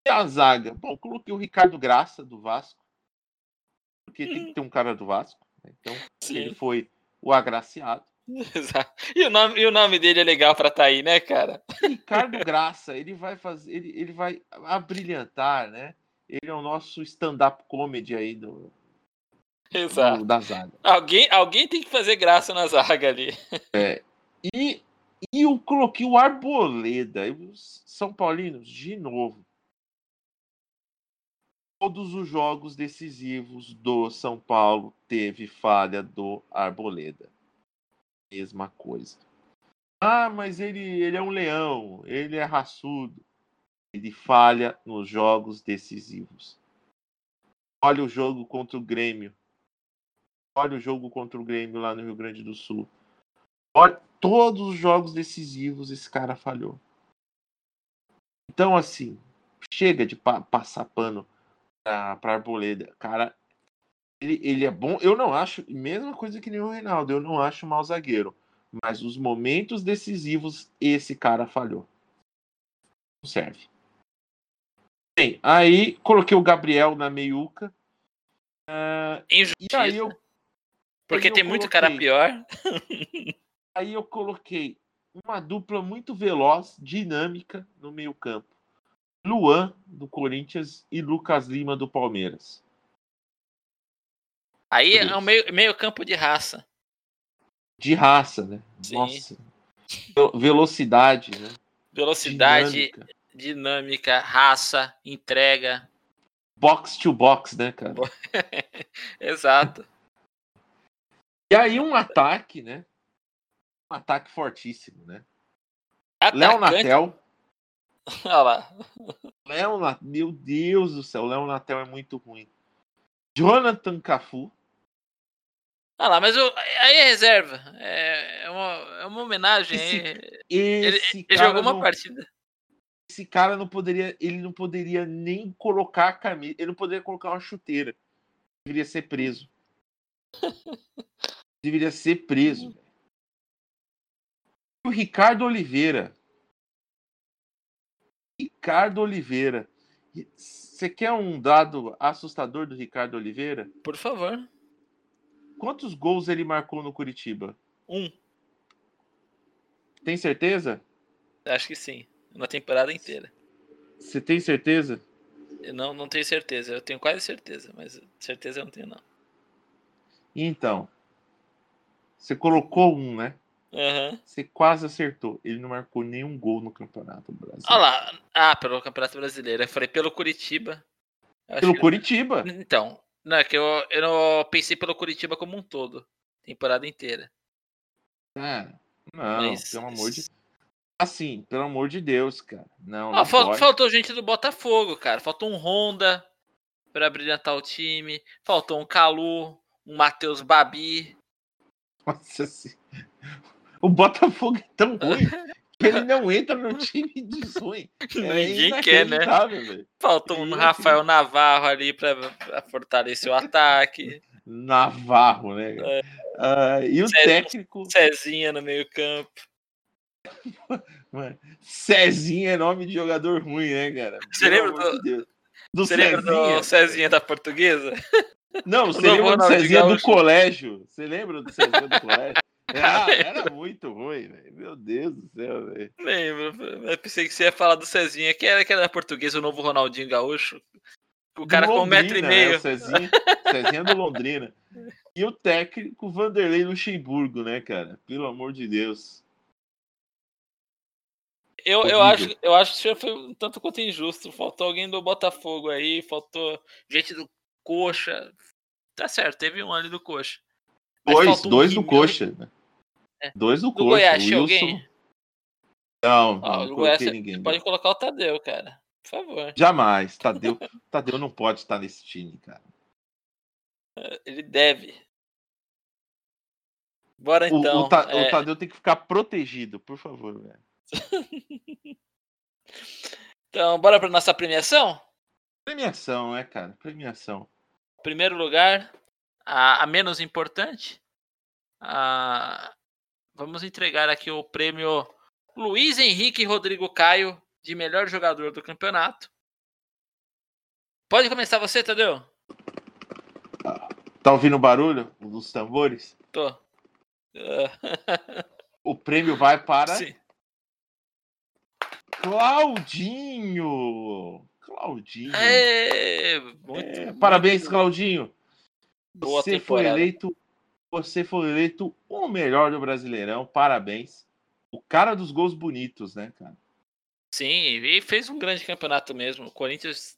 e a zaga? Bom, eu coloquei o Ricardo Graça do Vasco. Porque tem que ter um cara do Vasco. né? Então, ele foi o agraciado. Exato. E o nome, e o nome dele é legal pra tá aí, né, cara? Ricardo Graça, ele vai fazer, ele, ele vai abrilhantar, né? Ele é o nosso stand-up comedy aí do, Exato. do- da zaga. Alguém, alguém tem que fazer graça na zaga ali. E, e eu coloquei o Arboleda. Os São Paulinos, de novo. Todos os jogos decisivos do São Paulo teve falha do Arboleda. Mesma coisa. Ah, mas ele, ele é um leão, ele é raçudo. Ele falha nos jogos decisivos. Olha o jogo contra o Grêmio. Olha o jogo contra o Grêmio lá no Rio Grande do Sul. Olha, todos os jogos decisivos esse cara falhou. Então, assim, chega de pa- passar pano pra Arboleda. Cara, ele, ele é bom. Eu não acho, mesma coisa que nem o Reinaldo, eu não acho mau zagueiro. Mas os momentos decisivos, esse cara falhou. Não serve. Bem, aí coloquei o Gabriel na meiuca. Ah, e Injustiça. aí eu porque aí eu tem muito cara coloquei- pior. Aí eu coloquei uma dupla muito veloz, dinâmica no meio-campo. Luan, do Corinthians, e Lucas Lima, do Palmeiras. Aí é um meio, meio campo de raça. De raça, né? Sim. Nossa. Ve- Velocidade, né? Velocidade, Dinâmica. dinâmica, raça, entrega. Box to box, né, cara? Exato. E aí um ataque, né? Um ataque fortíssimo, né? Léo Natel. olha lá. Léo Natel. Meu Deus do céu, Léo Natel é muito ruim. Jonathan Cafu. Olha lá, mas eu- aí é reserva. É, é uma, é uma homenagem. Esse- ele Esse ele cara jogou uma não- partida. esse cara não poderia, ele não poderia nem colocar a camisa, ele não poderia colocar uma chuteira. Deveria ser preso. Deveria ser preso. velho. O Ricardo Oliveira. Ricardo Oliveira. Você quer um dado assustador do Ricardo Oliveira? Por favor. Quantos gols ele marcou no Curitiba? Um. tem certeza? Acho que sim. Uma temporada inteira. Você tem certeza? Eu não, não tenho certeza. Eu tenho quase certeza, mas certeza eu não tenho, não. Então, você colocou um, né? Aham. Você quase acertou. Ele não marcou nenhum gol no Campeonato Brasileiro. Olha lá. Ah, pelo Campeonato Brasileiro. Eu falei pelo Curitiba. Eu Pelo Curitiba. Então, não, é que eu, eu não pensei pelo Curitiba como um todo. Temporada inteira. Ah, não, Mas- pelo amor de Assim, pelo amor de Deus, cara. Não, Ah, não fal- pode. faltou gente do Botafogo, cara. Faltou um Honda pra brilhantar o time. Faltou um Calu, um Matheus Babi. Nossa senhora. O Botafogo é tão ruim ele não entra no time de ruim. É Ninguém quer, né? velho. Faltou um Rafael Navarro ali pra, pra fortalecer o ataque. Navarro, né? É. Ah, e o Sério? técnico, Cezinha no meio campo. mano, Cezinha é nome de jogador ruim, né, cara? Você Pelo lembra do- de. Do Você lembra Cezinha? do Cezinha da portuguesa? Não, você lembra do Cezinha do colégio? Você lembra do Cezinha do colégio? Ah, era muito ruim, velho. Meu Deus do céu, velho. Lembro. Eu pensei que você ia falar do Cezinha, que era aquela portuguesa, o novo Ronaldinho Gaúcho. O Do cara com um metro e Londrina, meio. né, o Cezinha, Cezinha do Londrina. E o técnico Vanderlei Luxemburgo, né, cara? Pelo amor de Deus. Eu, eu, acho, eu acho que isso foi um tanto quanto injusto. Faltou alguém do Botafogo aí, faltou gente do Coxa. Tá certo, teve um ali do Coxa. Mas Dois, faltou um dois do. Coxa. né? É. Dois do, Do Coxa. Goiás, o Wilson... alguém? Não, Ó, não o Goiás, ninguém. pode colocar o Tadeu, cara. Por favor. Jamais. Tadeu, Tadeu não pode estar nesse time, cara. Ele deve. Bora O, então. o, Ta- o é, Tadeu tem que ficar protegido, por favor, velho. Então, bora pra nossa premiação? Premiação, né, cara? Premiação. Primeiro lugar, a, a menos importante. a- vamos entregar aqui o prêmio Luiz Henrique Rodrigo Caio de melhor jogador do campeonato. Pode começar você, Tadeu? Tá ouvindo o barulho dos tambores? Tô. O prêmio vai para sim. Claudinho! Claudinho. É, muito, É, parabéns, muito Claudinho. Boa você foi temporada. eleito, você foi eleito o melhor do Brasileirão. Parabéns. O cara dos gols bonitos, né, cara? Sim, e fez um grande campeonato mesmo. O Corinthians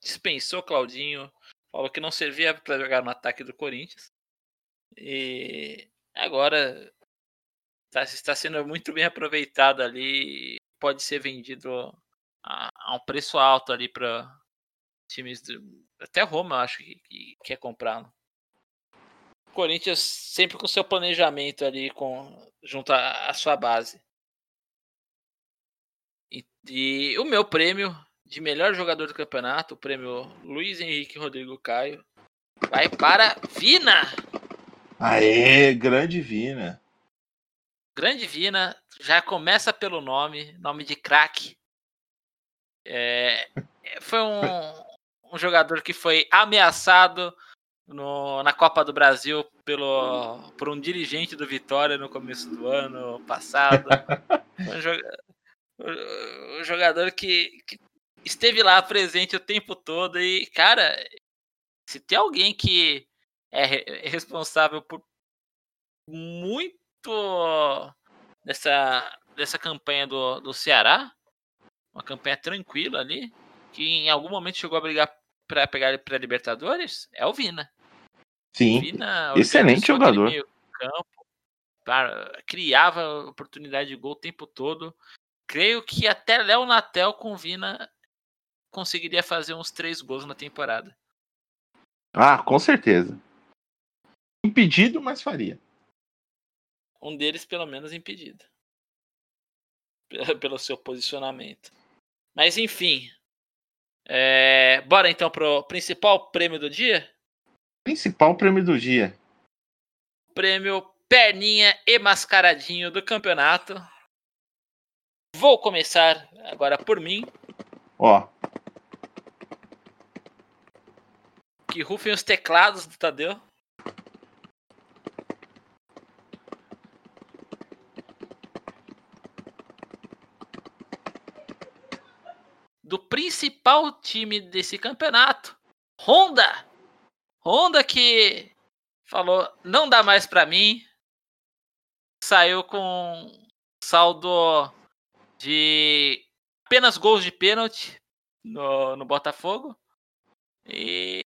dispensou Claudinho, falou que não servia para jogar no ataque do Corinthians. E agora tá, está sendo muito bem aproveitado ali. Pode ser vendido a, a um preço alto ali para times. até Roma, acho que, que quer comprá-lo. Corinthians sempre com seu planejamento ali com, junto à à sua base. E, e o meu prêmio de melhor jogador do campeonato, o prêmio Luiz Henrique Rodrigo Caio, vai para Vina. Aê, grande Vina. Grande Vina, já começa pelo nome, nome de craque. É, é, foi um, um jogador que foi ameaçado no- na Copa do Brasil pelo, por um dirigente do Vitória no começo do ano passado. Um joga- o jogador que, que esteve lá presente o tempo todo e, cara, se tem alguém que é é responsável por muito dessa, dessa campanha do, do Ceará, uma campanha tranquila ali, que em algum momento chegou a brigar para pegar para Libertadores, é o Vina. Sim. Vina excelente jogador. meio campo, para- criava oportunidade de gol o tempo todo. Creio que até Léo Natel com Vina conseguiria fazer uns três gols na temporada. Ah, com certeza. Impedido, mas faria. Um deles, pelo menos, impedido. Pe- Pelo seu posicionamento. Mas, enfim. É, Bora então pro principal prêmio do dia? Principal prêmio do dia. Prêmio Perninha e Mascaradinho do campeonato. Vou começar agora por mim. Ó, Que rufem os teclados do Tadeu. Principal time desse campeonato, Honda. Honda que falou, não dá mais para mim. Saiu com saldo de apenas gols de pênalti no, no Botafogo. E,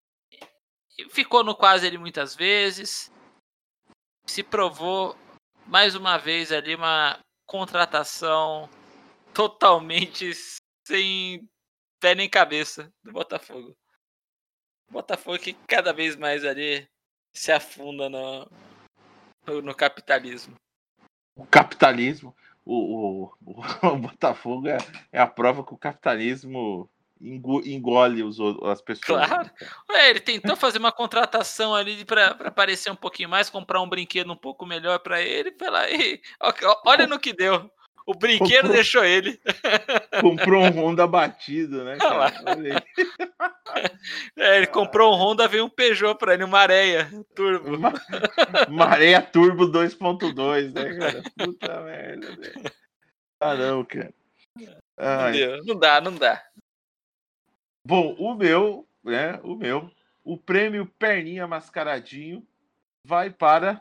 ficou no quase ali muitas vezes. Se provou mais uma vez ali uma contratação totalmente sem pé nem cabeça do Botafogo. Botafogo que cada vez mais ali se afunda no, no capitalismo. O capitalismo, o, o, o Botafogo é, é, a prova que o capitalismo engole os, as pessoas. Claro. Ué, ele tentou fazer uma contratação ali para parecer um pouquinho mais, comprar um brinquedo um pouco melhor para ele. Lá e olha no que deu. O brinquedo comprou, deixou ele. Comprou um Honda batido, né? É, ele comprou um Honda, veio um Peugeot para ele, uma Areia Turbo. Uma, uma Areia Turbo 2.2, né, cara? Puta merda, velho. Ah, não, cara. Ai. Não dá, não dá. Bom, o meu, né? O meu, o prêmio Perninha Mascaradinho vai para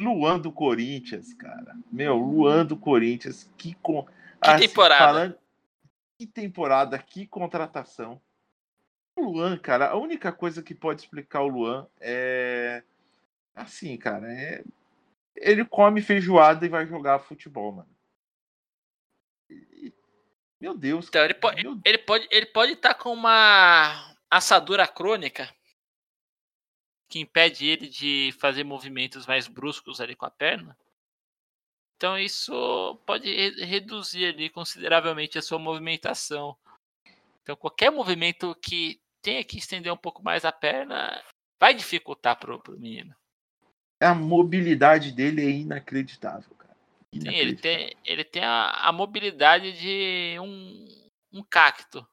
Luan do Corinthians, cara. Meu, Luan do Corinthians, que com que assim, temporada. Falando, que temporada, que contratação. O Luan, cara, a única coisa que pode explicar o Luan é assim, cara, é ele come feijoada e vai jogar futebol, mano. Meu Deus. Então, ele, pode, meu... ele pode ele pode estar tá com uma assadura crônica que impede ele de fazer movimentos mais bruscos ali com a perna. Então isso pode reduzir ali consideravelmente a sua movimentação. Então qualquer movimento que tenha que estender um pouco mais a perna vai dificultar pro, pro menino. A mobilidade dele é inacreditável, cara. Inacreditável. Sim, ele tem, ele tem a, a mobilidade de um, um cacto.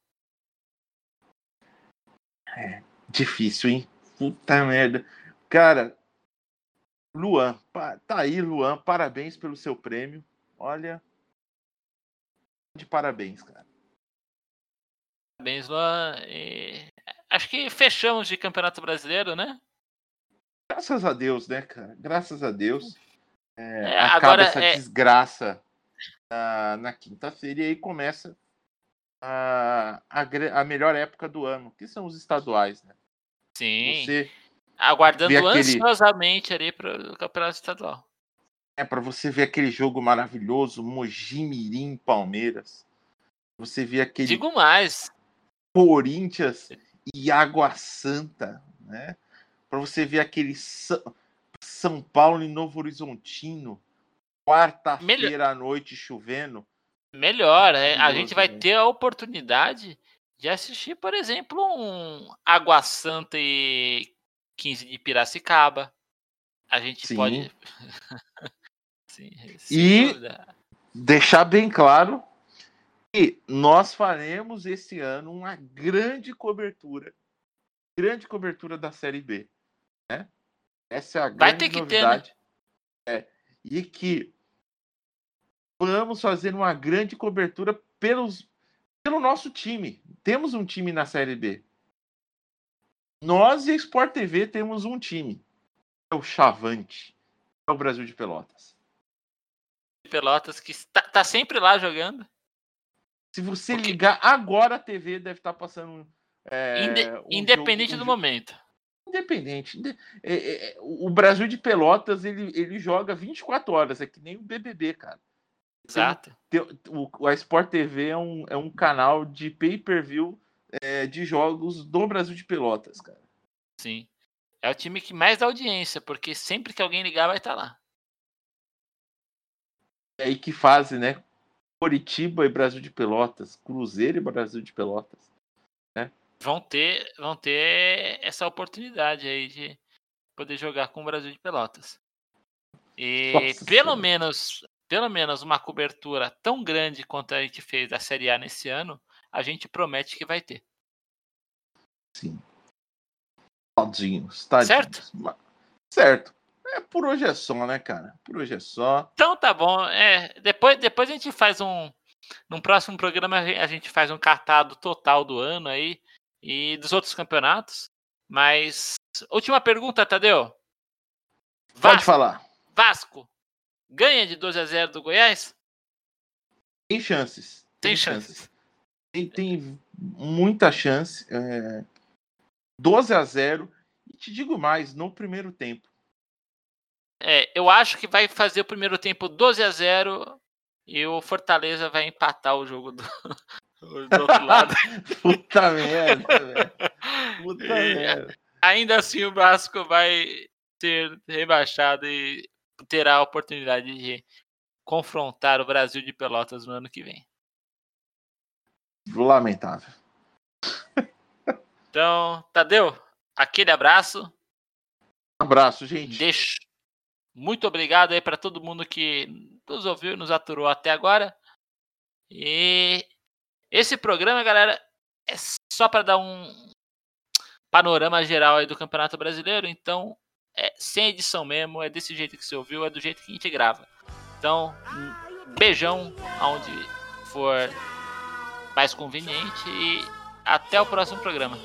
É, difícil, hein? Puta merda. Cara, Luan, tá aí, Luan. Parabéns pelo seu prêmio. Olha. De parabéns, cara. Parabéns, Luan. E... Acho que fechamos de Campeonato Brasileiro, né? Graças a Deus, né, cara? Graças a Deus. É, é, acaba agora, essa é... desgraça na, na quinta-feira e aí começa a, a, a melhor época do ano, que são os estaduais, né? Sim. Você Aguardando aquele... ansiosamente ali para o campeonato estadual. É, para você ver aquele jogo maravilhoso, Mojimirim Palmeiras. Você vê aquele. Digo mais. Corinthians e Água Santa, né? Para você ver aquele São Paulo e Novo Horizontino, quarta-feira à noite chovendo. Melhor, é, a gente vai né? ter a oportunidade de assistir, por exemplo, um Água Santa e 15 de Piracicaba. A gente Sim. pode. Sim, e dúvida. deixar bem claro que nós faremos esse ano uma grande cobertura. Grande cobertura da Série B. Né? Essa é a Vai grande novidade. Ter, né? é, e que vamos fazer uma grande cobertura pelos, pelo nosso time. Temos um time na Série B. Nós e a Sport TV temos um time. É o Chavante. É o Brasil de Pelotas. Pelotas que está, tá sempre lá jogando. Se você Porque... ligar agora a TV, deve estar tá passando. É, Inde um independente jogo, um do momento. Independente. É, é, é, o Brasil de Pelotas ele, ele joga 24 horas. É que nem o BBB, cara. Exato. Tem, o, a Sport TV é um, é um canal de pay-per-view é, de jogos do Brasil de Pelotas, cara. Sim. É o time que mais dá audiência, porque sempre que alguém ligar vai estar tá lá. É aí que fase, né? Curitiba e Brasil de Pelotas, Cruzeiro e Brasil de Pelotas, né? Vão ter, vão ter essa oportunidade aí de poder jogar com o Brasil de Pelotas. E Nossa pelo senhora. menos, pelo menos uma cobertura tão grande quanto a gente fez da Série A nesse ano, a gente promete que vai ter. Sim. Tadinhos, tadinhos. Certo? Certo. É, por hoje é só, né, cara? Por hoje é só. Então tá bom. É, depois, depois a gente faz um, No próximo programa a gente faz um catado total do ano aí e dos outros campeonatos. Mas última pergunta, Tadeu. Vasco, Pode falar. Vasco ganha de 12 a 0 do Goiás? Tem chances. Tem, tem chances. chances. Tem, tem muita chance. É... 12 a 0 e te digo mais, no primeiro tempo. É, eu acho que vai fazer o primeiro tempo 12 a 0 e o Fortaleza vai empatar o jogo do, do outro lado. Puta merda, velho. Puta e, merda. Ainda assim o Vasco vai ser rebaixado e terá a oportunidade de confrontar o Brasil de Pelotas no ano que vem. Lamentável. Então, Tadeu, aquele abraço. Um abraço, gente. Deixo. Muito obrigado aí para todo mundo que nos ouviu e nos aturou até agora. E esse programa, galera, é só para dar um panorama geral aí do Campeonato Brasileiro. Então, é sem edição mesmo, é desse jeito que você ouviu, é do jeito que a gente grava. Então, um beijão aonde for mais conveniente e até o próximo programa.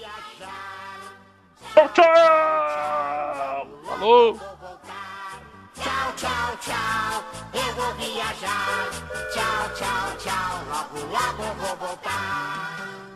Tchau, tchau! Falou! Tchau, tchau, tchau, eu vou viajar. Tchau, tchau, tchau, logo, logo vou voltar.